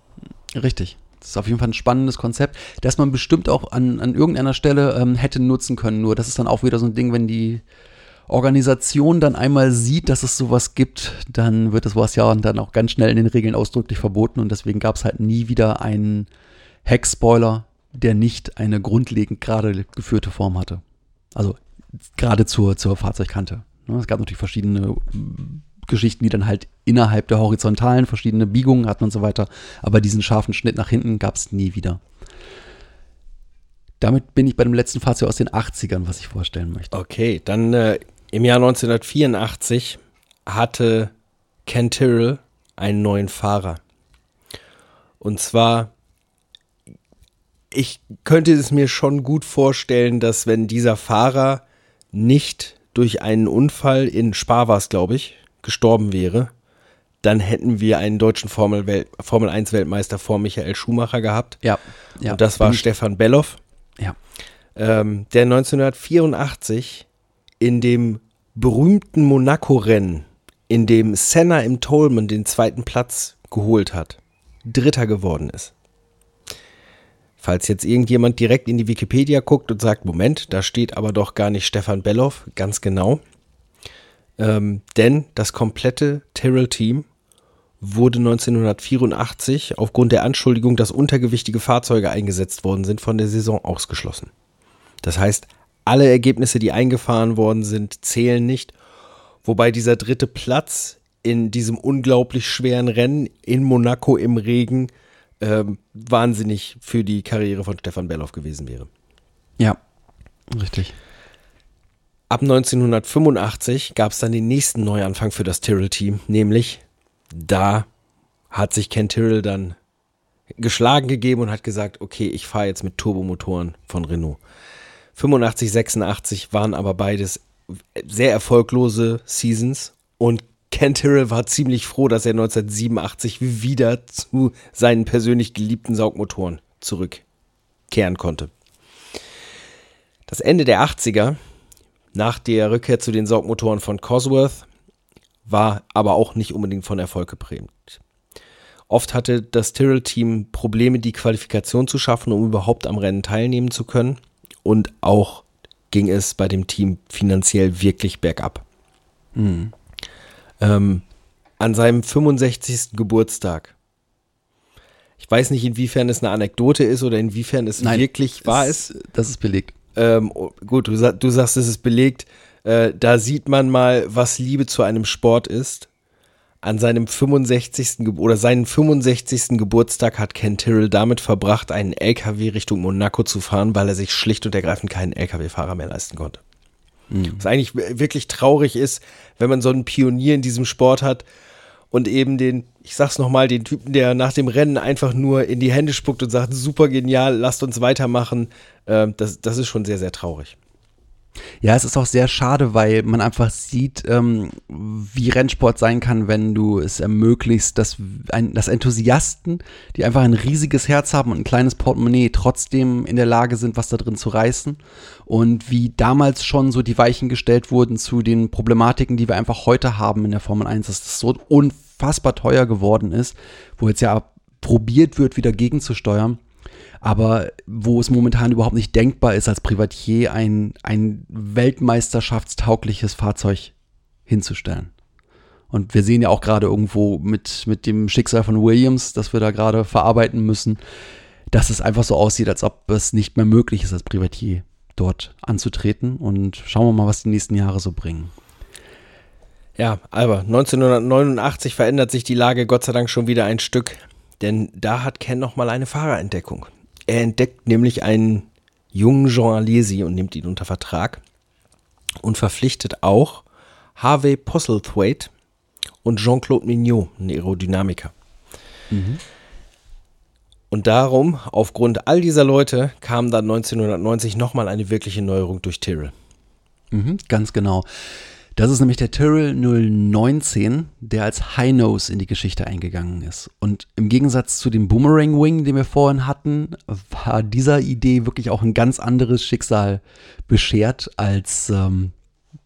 Richtig. Das ist auf jeden Fall ein spannendes Konzept, das man bestimmt auch an, an irgendeiner Stelle ähm, hätte nutzen können. Nur das ist dann auch wieder so ein Ding, wenn die Organisation dann einmal sieht, dass es sowas gibt, dann wird es was ja dann auch ganz schnell in den Regeln ausdrücklich verboten und deswegen gab es halt nie wieder einen Heckspoiler, der nicht eine grundlegend gerade geführte Form hatte. Also gerade zur, zur Fahrzeugkante. Ne, Es gab natürlich verschiedene mm, Geschichten, die dann halt innerhalb der Horizontalen verschiedene Biegungen hatten und so weiter. Aber diesen scharfen Schnitt nach hinten gab es nie wieder. Damit bin ich bei dem letzten Fahrzeug aus den 80ern, was ich vorstellen möchte. Okay, dann äh, im Jahr 1984 hatte Ken Tyrrell einen neuen Fahrer. Und zwar, ich könnte es mir schon gut vorstellen, dass wenn dieser Fahrer nicht durch einen Unfall in Spa war glaube ich, gestorben wäre, dann hätten wir einen deutschen Formel, -Welt Formel 1 Weltmeister vor Michael Schumacher gehabt. Ja. ja. Und das war Stefan Belloff, Ja. ähm, der 1984 in dem berühmten Monaco-Rennen, in dem Senna im Tolman den zweiten Platz geholt hat, Dritter geworden ist. Falls jetzt irgendjemand direkt in die Wikipedia guckt und sagt, Moment, da steht aber doch gar nicht Stefan Belloff, ganz genau. Ähm, denn das komplette Tyrrell-Team wurde 1984 aufgrund der Anschuldigung, dass untergewichtige Fahrzeuge eingesetzt worden sind, von der Saison ausgeschlossen. Das heißt, alle Ergebnisse, die eingefahren worden sind, zählen nicht. Wobei dieser dritte Platz in diesem unglaublich schweren Rennen in Monaco im Regen ähm, wahnsinnig für die Karriere von Stefan Belloff gewesen wäre. Ja. Richtig. Ab 1985 gab es dann den nächsten Neuanfang für das Tyrrell-Team, nämlich da hat sich Ken Tyrrell dann geschlagen gegeben und hat gesagt, okay, ich fahre jetzt mit Turbomotoren von Renault. 85, 86 waren aber beides sehr erfolglose Seasons und Ken Tyrrell war ziemlich froh, dass er 1987 wieder zu seinen persönlich geliebten Saugmotoren zurückkehren konnte. Das Ende der 80er, nach der Rückkehr zu den Saugmotoren von Cosworth, war aber auch nicht unbedingt von Erfolg geprägt. Oft hatte das Tyrrell-Team Probleme, die Qualifikation zu schaffen, um überhaupt am Rennen teilnehmen zu können. Und auch ging es bei dem Team finanziell wirklich bergab. Ähm, an seinem 65. Geburtstag. Ich weiß nicht, inwiefern es eine Anekdote ist oder inwiefern es wirklich wahr ist. Das ist belegt. Ähm, oh, gut, du, du sagst, es ist belegt. Äh, da sieht man mal, was Liebe zu einem Sport ist. An seinem 65. Ge oder seinen 65. Geburtstag hat Ken Tyrrell damit verbracht, einen LKW Richtung Monaco zu fahren, weil er sich schlicht und ergreifend keinen LKW-Fahrer mehr leisten konnte. Was eigentlich wirklich traurig ist, wenn man so einen Pionier in diesem Sport hat und eben den, ich sag's nochmal, den Typen, der nach dem Rennen einfach nur in die Hände spuckt und sagt, super genial, lasst uns weitermachen. Ähm, das, das ist schon sehr, sehr traurig. Ja, es ist auch sehr schade, weil man einfach sieht, ähm, wie Rennsport sein kann, wenn du es ermöglichst, dass, ein, dass Enthusiasten, die einfach ein riesiges Herz haben und ein kleines Portemonnaie, trotzdem in der Lage sind, was da drin zu reißen. Und wie damals schon so die Weichen gestellt wurden zu den Problematiken, die wir einfach heute haben in der Formel 1, dass das so unfassbar teuer geworden ist, wo jetzt ja probiert wird, wieder gegenzusteuern aber wo es momentan überhaupt nicht denkbar ist, als Privatier ein, ein weltmeisterschaftstaugliches Fahrzeug hinzustellen. Und wir sehen ja auch gerade irgendwo mit, mit dem Schicksal von Williams, das wir da gerade verarbeiten müssen, dass es einfach so aussieht, als ob es nicht mehr möglich ist, als Privatier dort anzutreten. Und schauen wir mal, was die nächsten Jahre so bringen. Ja, aber 1989 verändert sich die Lage Gott sei Dank schon wieder ein Stück, denn da hat Ken nochmal eine Fahrerentdeckung. Er entdeckt nämlich einen jungen Jean Alesi und nimmt ihn unter Vertrag und verpflichtet auch Harvey Postlethwaite und Jean-Claude Mignot, einen Aerodynamiker. Und darum, aufgrund all dieser Leute, kam dann 1990 nochmal eine wirkliche Neuerung durch Tyrrell. Mhm, ganz genau. Das ist nämlich der Tyrrell 019, der als High Nose in die Geschichte eingegangen ist. Und im Gegensatz zu dem Boomerang Wing, den wir vorhin hatten, war dieser Idee wirklich auch ein ganz anderes Schicksal beschert als, ähm,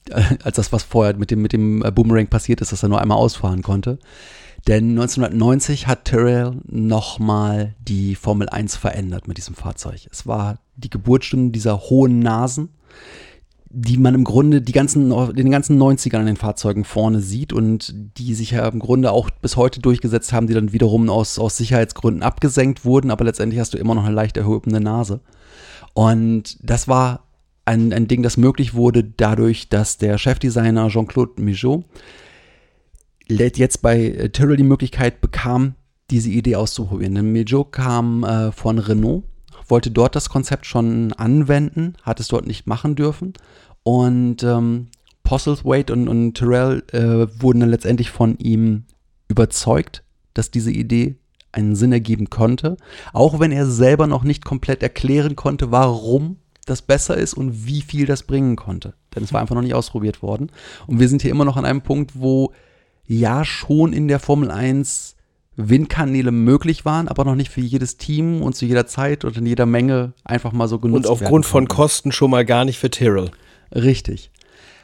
als das, was vorher mit dem, mit dem äh, Boomerang passiert ist, dass er nur einmal ausfahren konnte. Denn 1990 hat Tyrrell nochmal die Formel 1 verändert mit diesem Fahrzeug. Es war die Geburtsstunde dieser hohen Nasen, die man im Grunde die ganzen, den ganzen 90ern an den Fahrzeugen vorne sieht und die sich ja im Grunde auch bis heute durchgesetzt haben, die dann wiederum aus, aus Sicherheitsgründen abgesenkt wurden, aber letztendlich hast du immer noch eine leicht erhobene Nase. Und das war ein, ein Ding, das möglich wurde dadurch, dass der Chefdesigner Jean-Claude Michaud jetzt bei äh, Tyrrell die Möglichkeit bekam, diese Idee auszuprobieren. Denn Michaud kam äh, von Renault, wollte dort das Konzept schon anwenden, hat es dort nicht machen dürfen. Und ähm, Postlethwaite und, und Tyrrell äh, wurden dann letztendlich von ihm überzeugt, dass diese Idee einen Sinn ergeben konnte, auch wenn er selber noch nicht komplett erklären konnte, warum das besser ist und wie viel das bringen konnte. Denn es war einfach noch nicht ausprobiert worden. Und wir sind hier immer noch an einem Punkt, wo ja schon in der Formel 1 Windkanäle möglich waren, aber noch nicht für jedes Team und zu jeder Zeit und in jeder Menge einfach mal so genutzt Und aufgrund von. Kosten schon mal gar nicht für Tyrrell. Richtig.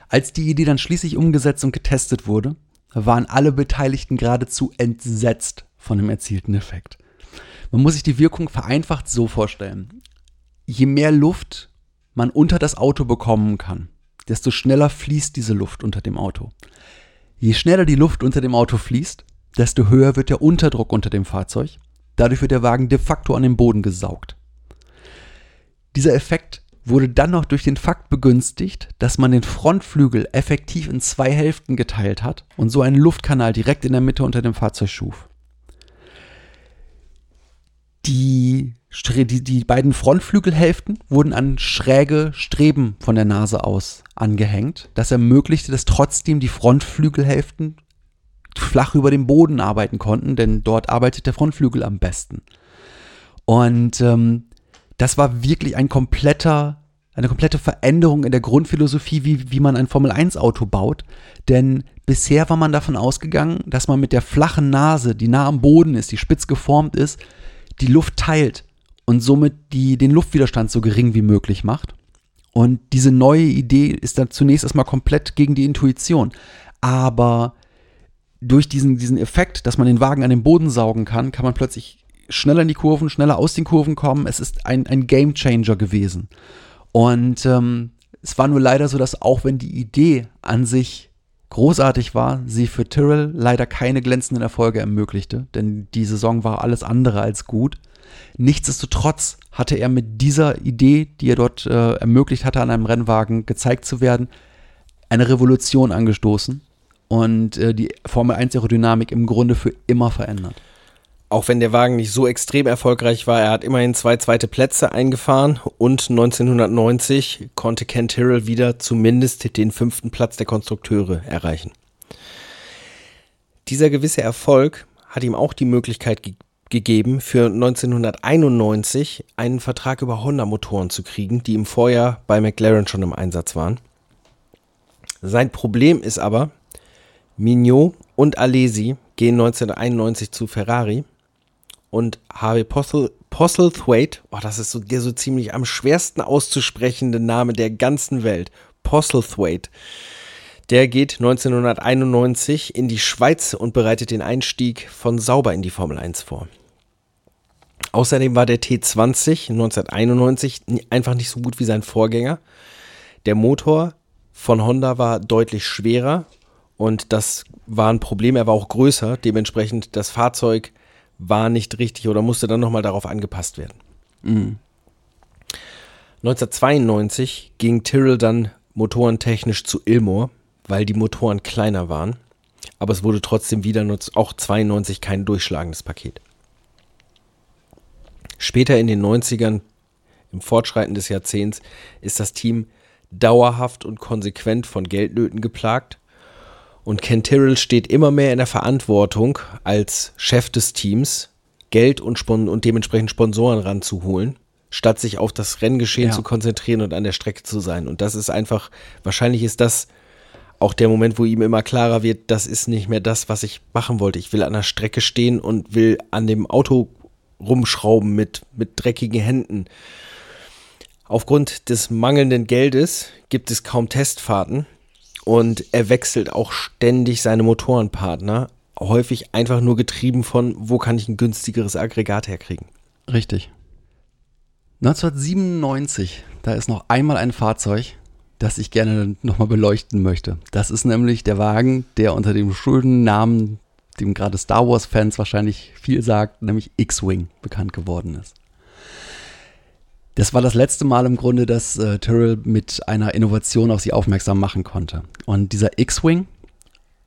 Als die Idee dann schließlich umgesetzt und getestet wurde, waren alle Beteiligten geradezu entsetzt von dem erzielten Effekt. Man muss sich die Wirkung vereinfacht so vorstellen. Je mehr Luft man unter das Auto bekommen kann, desto schneller fließt diese Luft unter dem Auto. Je schneller die Luft unter dem Auto fließt, desto höher wird der Unterdruck unter dem Fahrzeug. Dadurch wird der Wagen de facto an den Boden gesaugt. Dieser Effekt wurde dann noch durch den Fakt begünstigt, dass man den Frontflügel effektiv in zwei Hälften geteilt hat und so einen Luftkanal direkt in der Mitte unter dem Fahrzeug schuf. Die, die, die beiden Frontflügelhälften wurden an schräge Streben von der Nase aus angehängt. Das ermöglichte, dass trotzdem die Frontflügelhälften flach über dem Boden arbeiten konnten, denn dort arbeitet der Frontflügel am besten. Und ähm, das war wirklich ein kompletter, eine komplette Veränderung in der Grundphilosophie, wie, wie man ein Formel-1-Auto baut. Denn bisher war man davon ausgegangen, dass man mit der flachen Nase, die nah am Boden ist, die spitz geformt ist, die Luft teilt und somit die, den Luftwiderstand so gering wie möglich macht. Und diese neue Idee ist dann zunächst erstmal komplett gegen die Intuition. Aber durch diesen, diesen Effekt, dass man den Wagen an den Boden saugen kann, kann man plötzlich schneller in die Kurven, schneller aus den Kurven kommen. Es ist ein, ein Game Changer gewesen. Und ähm, es war nur leider so, dass auch wenn die Idee an sich großartig war, sie für Tyrrell leider keine glänzenden Erfolge ermöglichte, denn die Saison war alles andere als gut. Nichtsdestotrotz hatte er mit dieser Idee, die er dort äh, ermöglicht hatte, an einem Rennwagen gezeigt zu werden, eine Revolution angestoßen und äh, die Formel 1 Aerodynamik im Grunde für immer verändert. Auch wenn der Wagen nicht so extrem erfolgreich war, er hat immerhin zwei zweite Plätze eingefahren und 1990 konnte Ken Tyrrell wieder zumindest den fünften Platz der Konstrukteure erreichen. Dieser gewisse Erfolg hat ihm auch die Möglichkeit ge gegeben, für 1991 einen Vertrag über Honda-Motoren zu kriegen, die im Vorjahr bei McLaren schon im Einsatz waren. Sein Problem ist aber, Mignot und Alesi gehen 1991 zu Ferrari und Harvey Postle, Postlethwaite, oh, das ist so, der so ziemlich am schwersten auszusprechende Name der ganzen Welt, Postlethwaite, der geht 1991 in die Schweiz und bereitet den Einstieg von Sauber in die Formel 1 vor. Außerdem war der T20 1991 ni- einfach nicht so gut wie sein Vorgänger. Der Motor von Honda war deutlich schwerer und das war ein Problem. Er war auch größer, dementsprechend das Fahrzeug war nicht richtig oder musste dann nochmal darauf angepasst werden. 1992 ging Tyrrell dann motorentechnisch zu Ilmor, weil die Motoren kleiner waren. Aber es wurde trotzdem wieder nur auch 92 kein durchschlagendes Paket. Später in den 90ern, im Fortschreiten des Jahrzehnts, ist das Team dauerhaft und konsequent von Geldnöten geplagt. Und Ken Tyrrell steht immer mehr in der Verantwortung, als Chef des Teams Geld und, Spon und dementsprechend Sponsoren ranzuholen, statt sich auf das Renngeschehen Ja. zu konzentrieren und an der Strecke zu sein. Und das ist einfach, wahrscheinlich ist das auch der Moment, wo ihm immer klarer wird, das ist nicht mehr das, was ich machen wollte. Ich will an der Strecke stehen und will an dem Auto rumschrauben mit, mit dreckigen Händen. Aufgrund des mangelnden Geldes gibt es kaum Testfahrten und er wechselt auch ständig seine Motorenpartner, häufig einfach nur getrieben von, wo kann ich ein günstigeres Aggregat herkriegen. Richtig. 1997, da ist noch einmal ein Fahrzeug, das ich gerne nochmal beleuchten möchte. Das ist nämlich der Wagen, der unter dem schönen Namen, dem gerade Star Wars-Fans wahrscheinlich viel sagt, nämlich X-Wing bekannt geworden ist. Das war das letzte Mal im Grunde, dass äh, Tyrrell mit einer Innovation auf sie aufmerksam machen konnte. Und dieser X-Wing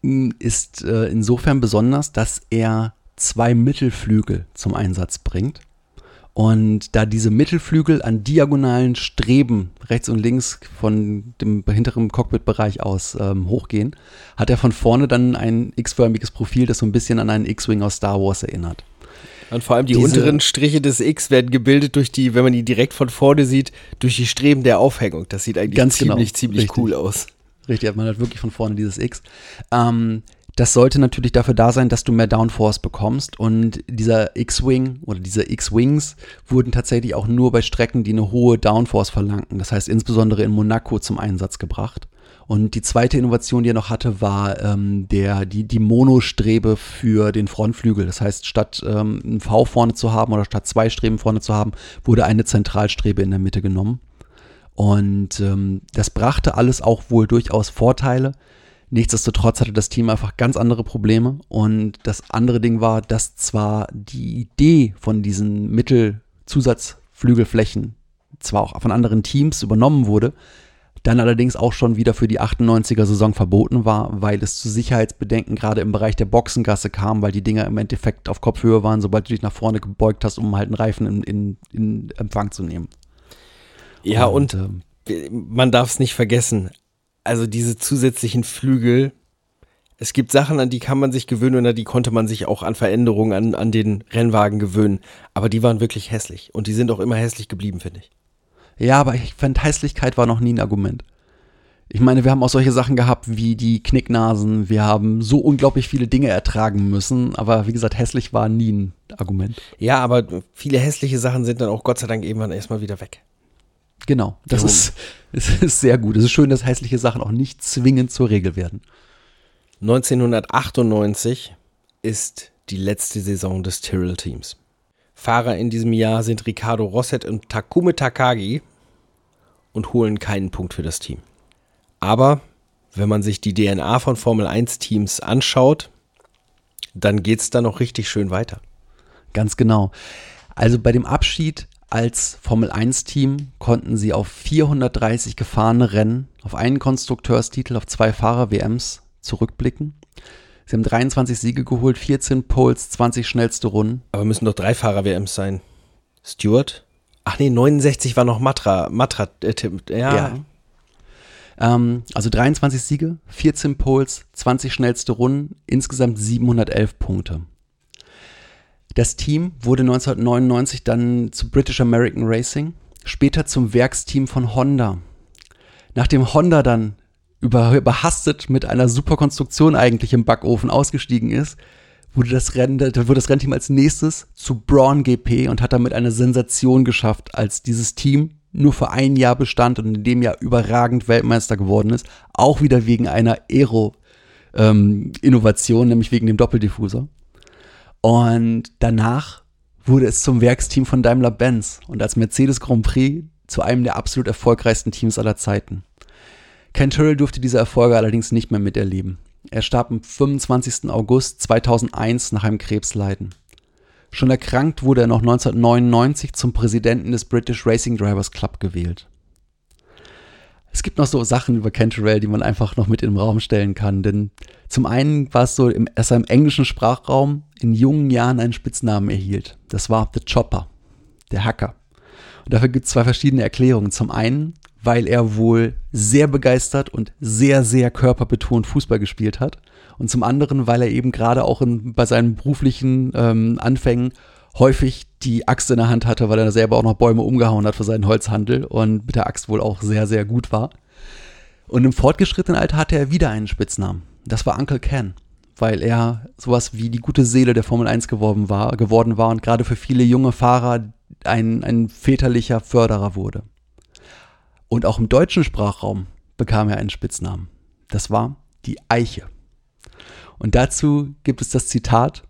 mh, ist äh, insofern besonders, dass er zwei Mittelflügel zum Einsatz bringt. Und da diese Mittelflügel an diagonalen Streben rechts und links von dem hinteren Cockpitbereich aus ähm, hochgehen, hat er von vorne dann ein x-förmiges Profil, das so ein bisschen an einen X-Wing aus Star Wars erinnert. Und vor allem die Diese- unteren Striche des X werden gebildet durch die, wenn man die direkt von vorne sieht, durch die Streben der Aufhängung. Das sieht eigentlich Ganz genau, ziemlich, ziemlich richtig. cool aus. Richtig, man hat wirklich von vorne dieses X. Ähm, Das sollte natürlich dafür da sein, dass du mehr Downforce bekommst. Und dieser X-Wing oder diese X-Wings wurden tatsächlich auch nur bei Strecken, die eine hohe Downforce verlangten. Das heißt insbesondere in Monaco zum Einsatz gebracht. Und die zweite Innovation, die er noch hatte, war ähm, der, die, die Monostrebe für den Frontflügel. Das heißt, statt ähm, ein V vorne zu haben oder statt zwei Streben vorne zu haben, wurde eine Zentralstrebe in der Mitte genommen. Und ähm, das brachte alles auch wohl durchaus Vorteile. Nichtsdestotrotz hatte das Team einfach ganz andere Probleme. Und das andere Ding war, dass zwar die Idee von diesen Mittelzusatzflügelflächen zwar auch von anderen Teams übernommen wurde, dann allerdings auch schon wieder für die 98er Saison verboten war, weil es zu Sicherheitsbedenken gerade im Bereich der Boxengasse kam, weil die Dinger im Endeffekt auf Kopfhöhe waren, sobald du dich nach vorne gebeugt hast, um halt einen Reifen in, in, in Empfang zu nehmen. Ja, und, und ähm, man darf es nicht vergessen. Also diese zusätzlichen Flügel, es gibt Sachen, an die kann man sich gewöhnen und an die konnte man sich auch an Veränderungen an, an den Rennwagen gewöhnen. Aber die waren wirklich hässlich und die sind auch immer hässlich geblieben, finde ich. Ja, aber ich fand, Hässlichkeit war noch nie ein Argument. Ich meine, wir haben auch solche Sachen gehabt wie die Knicknasen. Wir haben so unglaublich viele Dinge ertragen müssen. Aber wie gesagt, hässlich war nie ein Argument. Ja, aber viele hässliche Sachen sind dann auch Gott sei Dank irgendwann erstmal wieder weg. Genau, das ist, das ist sehr gut. Es ist schön, dass hässliche Sachen auch nicht zwingend zur Regel werden. 1998 ist die letzte Saison des Tyrrell-Teams. Fahrer in diesem Jahr sind Ricardo Rosset und Takume Takagi und holen keinen Punkt für das Team. Aber wenn man sich die DNA von Formel 1 Teams anschaut, dann geht es da noch richtig schön weiter. Ganz genau. Also bei dem Abschied als Formel 1 Team konnten sie auf 430 gefahrene Rennen, auf einen Konstrukteurstitel, auf zwei Fahrer-WMs zurückblicken. Sie haben 23 Siege geholt, 14 Poles, 20 schnellste Runden. Aber müssen doch drei Fahrer-WMs sein. Stewart? Ach nee, 69 war noch Matra. Matra äh, ja. ja. Ähm, also 23 Siege, 14 Poles, 20 schnellste Runden, insgesamt 711 Punkte. Das Team wurde 1999 dann zu British American Racing, später zum Werksteam von Honda. Nachdem Honda dann über, überhastet mit einer Superkonstruktion eigentlich im Backofen ausgestiegen ist, wurde das, Rennen, wurde das Rennteam als nächstes zu Braun GP und hat damit eine Sensation geschafft, als dieses Team nur für ein Jahr bestand und in dem Jahr überragend Weltmeister geworden ist, auch wieder wegen einer Aero-Innovation, ähm, nämlich wegen dem Doppeldiffusor. Und danach wurde es zum Werksteam von Daimler-Benz und als Mercedes Grand Prix zu einem der absolut erfolgreichsten Teams aller Zeiten. Ken Tyrrell durfte diese Erfolge allerdings nicht mehr miterleben. Er starb am 25. August 2001 nach einem Krebsleiden. Schon erkrankt wurde er noch 1999 zum Präsidenten des British Racing Drivers Club gewählt. Es gibt noch so Sachen über Ken Tyrrell, die man einfach noch mit in den Raum stellen kann, denn zum einen war es so, dass er im englischen Sprachraum in jungen Jahren einen Spitznamen erhielt. Das war The Chopper, der Hacker. Und dafür gibt es zwei verschiedene Erklärungen. Zum einen weil er wohl sehr begeistert und sehr, sehr körperbetont Fußball gespielt hat. Und zum anderen, weil er eben gerade auch in, bei seinen beruflichen ähm, Anfängen häufig die Axt in der Hand hatte, weil er selber auch noch Bäume umgehauen hat für seinen Holzhandel und mit der Axt wohl auch sehr, sehr gut war. Und im fortgeschrittenen Alter hatte er wieder einen Spitznamen. Das war Uncle Ken, weil er sowas wie die gute Seele der Formel 1 geworden war, geworden war und gerade für viele junge Fahrer ein, ein väterlicher Förderer wurde. Und auch im deutschen Sprachraum bekam er einen Spitznamen. Das war die Eiche. Und dazu gibt es das Zitat,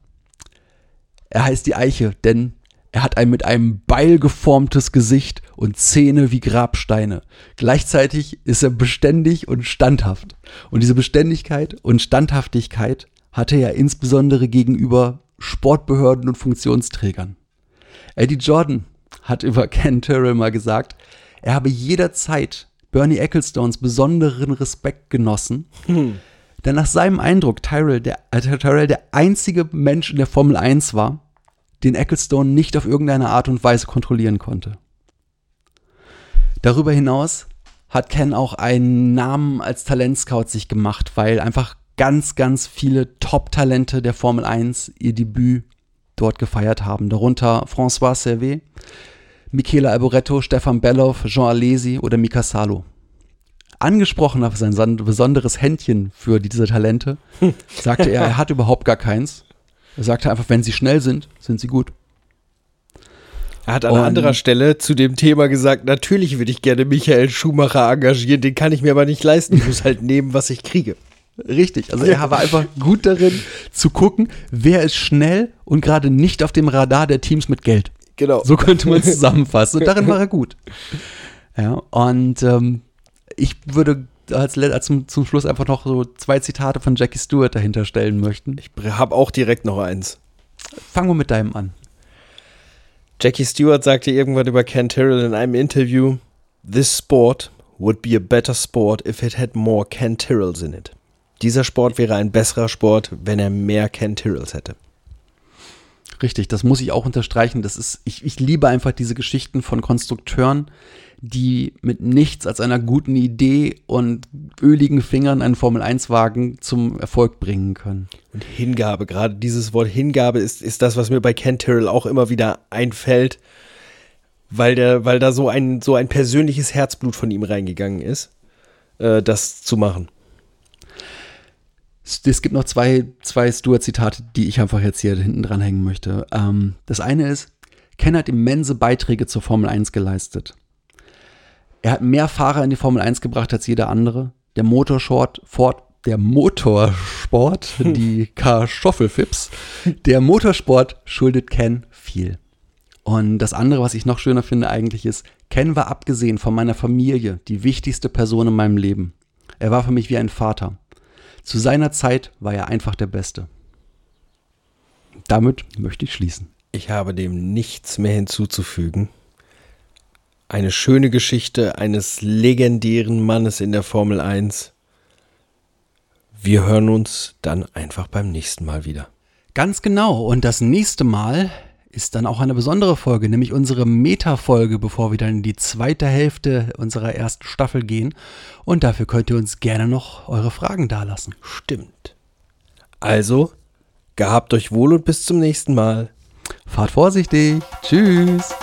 er heißt die Eiche, denn er hat ein mit einem Beil geformtes Gesicht und Zähne wie Grabsteine. Gleichzeitig ist er beständig und standhaft. Und diese Beständigkeit und Standhaftigkeit hatte er insbesondere gegenüber Sportbehörden und Funktionsträgern. Eddie Jordan hat über Ken Turrell mal gesagt, er habe jederzeit Bernie Ecclestones besonderen Respekt genossen. Hm. Denn nach seinem Eindruck Tyrell der, äh, Tyrell der einzige Mensch in der Formel 1 war, den Ecclestone nicht auf irgendeine Art und Weise kontrollieren konnte. Darüber hinaus hat Ken auch einen Namen als Talentscout sich gemacht, weil einfach ganz, ganz viele Top-Talente der Formel 1 ihr Debüt dort gefeiert haben. Darunter François Servet, Michele Alboretto, Stefan Bellow, Jean Alesi oder Mika Salo. angesprochen auf sein son- besonderes Händchen für diese Talente, sagte er, er hat überhaupt gar keins. Er sagte einfach, wenn sie schnell sind, sind sie gut. Er hat an Und- anderer Stelle zu dem Thema gesagt, natürlich würde ich gerne Michael Schumacher engagieren, den kann ich mir aber nicht leisten. Ich muss halt nehmen, was ich kriege. Richtig, also er war einfach gut darin zu gucken, wer ist schnell und gerade nicht auf dem Radar der Teams mit Geld. Genau. So könnte man es zusammenfassen. Und darin war er gut. Ja, und ähm, ich würde als, als zum, zum Schluss einfach noch so zwei Zitate von Jackie Stewart dahinter stellen möchten. Ich habe auch direkt noch eins. Fangen wir mit deinem an. Jackie Stewart sagte irgendwann über Ken Tyrrell in einem Interview, This sport would be a better sport if it had more Ken Tyrrells in it. Dieser Sport wäre ein besserer Sport, wenn er mehr Ken Tyrrells hätte. Richtig, das muss ich auch unterstreichen. Das ist, ich, ich liebe einfach diese Geschichten von Konstrukteuren, die mit nichts als einer guten Idee und öligen Fingern einen Formel-1-Wagen zum Erfolg bringen können. Und Hingabe, gerade dieses Wort Hingabe ist, ist das, was mir bei Ken Tyrrell auch immer wieder einfällt, weil, der, weil da so ein, so ein persönliches Herzblut von ihm reingegangen ist, äh, das zu machen. Es, gibt noch zwei, zwei Stewart-Zitate, die ich einfach jetzt hier hinten dran hängen möchte. Ähm, das eine ist, Ken hat immense Beiträge zur Formel 1 geleistet. Er hat mehr Fahrer in die Formel 1 gebracht als jeder andere. Der Motorsport, Ford, der Motorsport, die Kartoffelfips, der Motorsport schuldet Ken viel. Und das andere, was ich noch schöner finde eigentlich ist, Ken war abgesehen von meiner Familie die wichtigste Person in meinem Leben. Er war für mich wie ein Vater. Zu seiner Zeit war er einfach der Beste. Damit möchte ich schließen. Ich habe dem nichts mehr hinzuzufügen. Eine schöne Geschichte eines legendären Mannes in der Formel 1. Wir hören uns dann einfach beim nächsten Mal wieder. Ganz genau. Und das nächste Mal ist dann auch eine besondere Folge, nämlich unsere Meta-Folge, bevor wir dann in die zweite Hälfte unserer ersten Staffel gehen. Und dafür könnt ihr uns gerne noch eure Fragen dalassen. Stimmt. Also, gehabt euch wohl und bis zum nächsten Mal. Fahrt vorsichtig. Tschüss.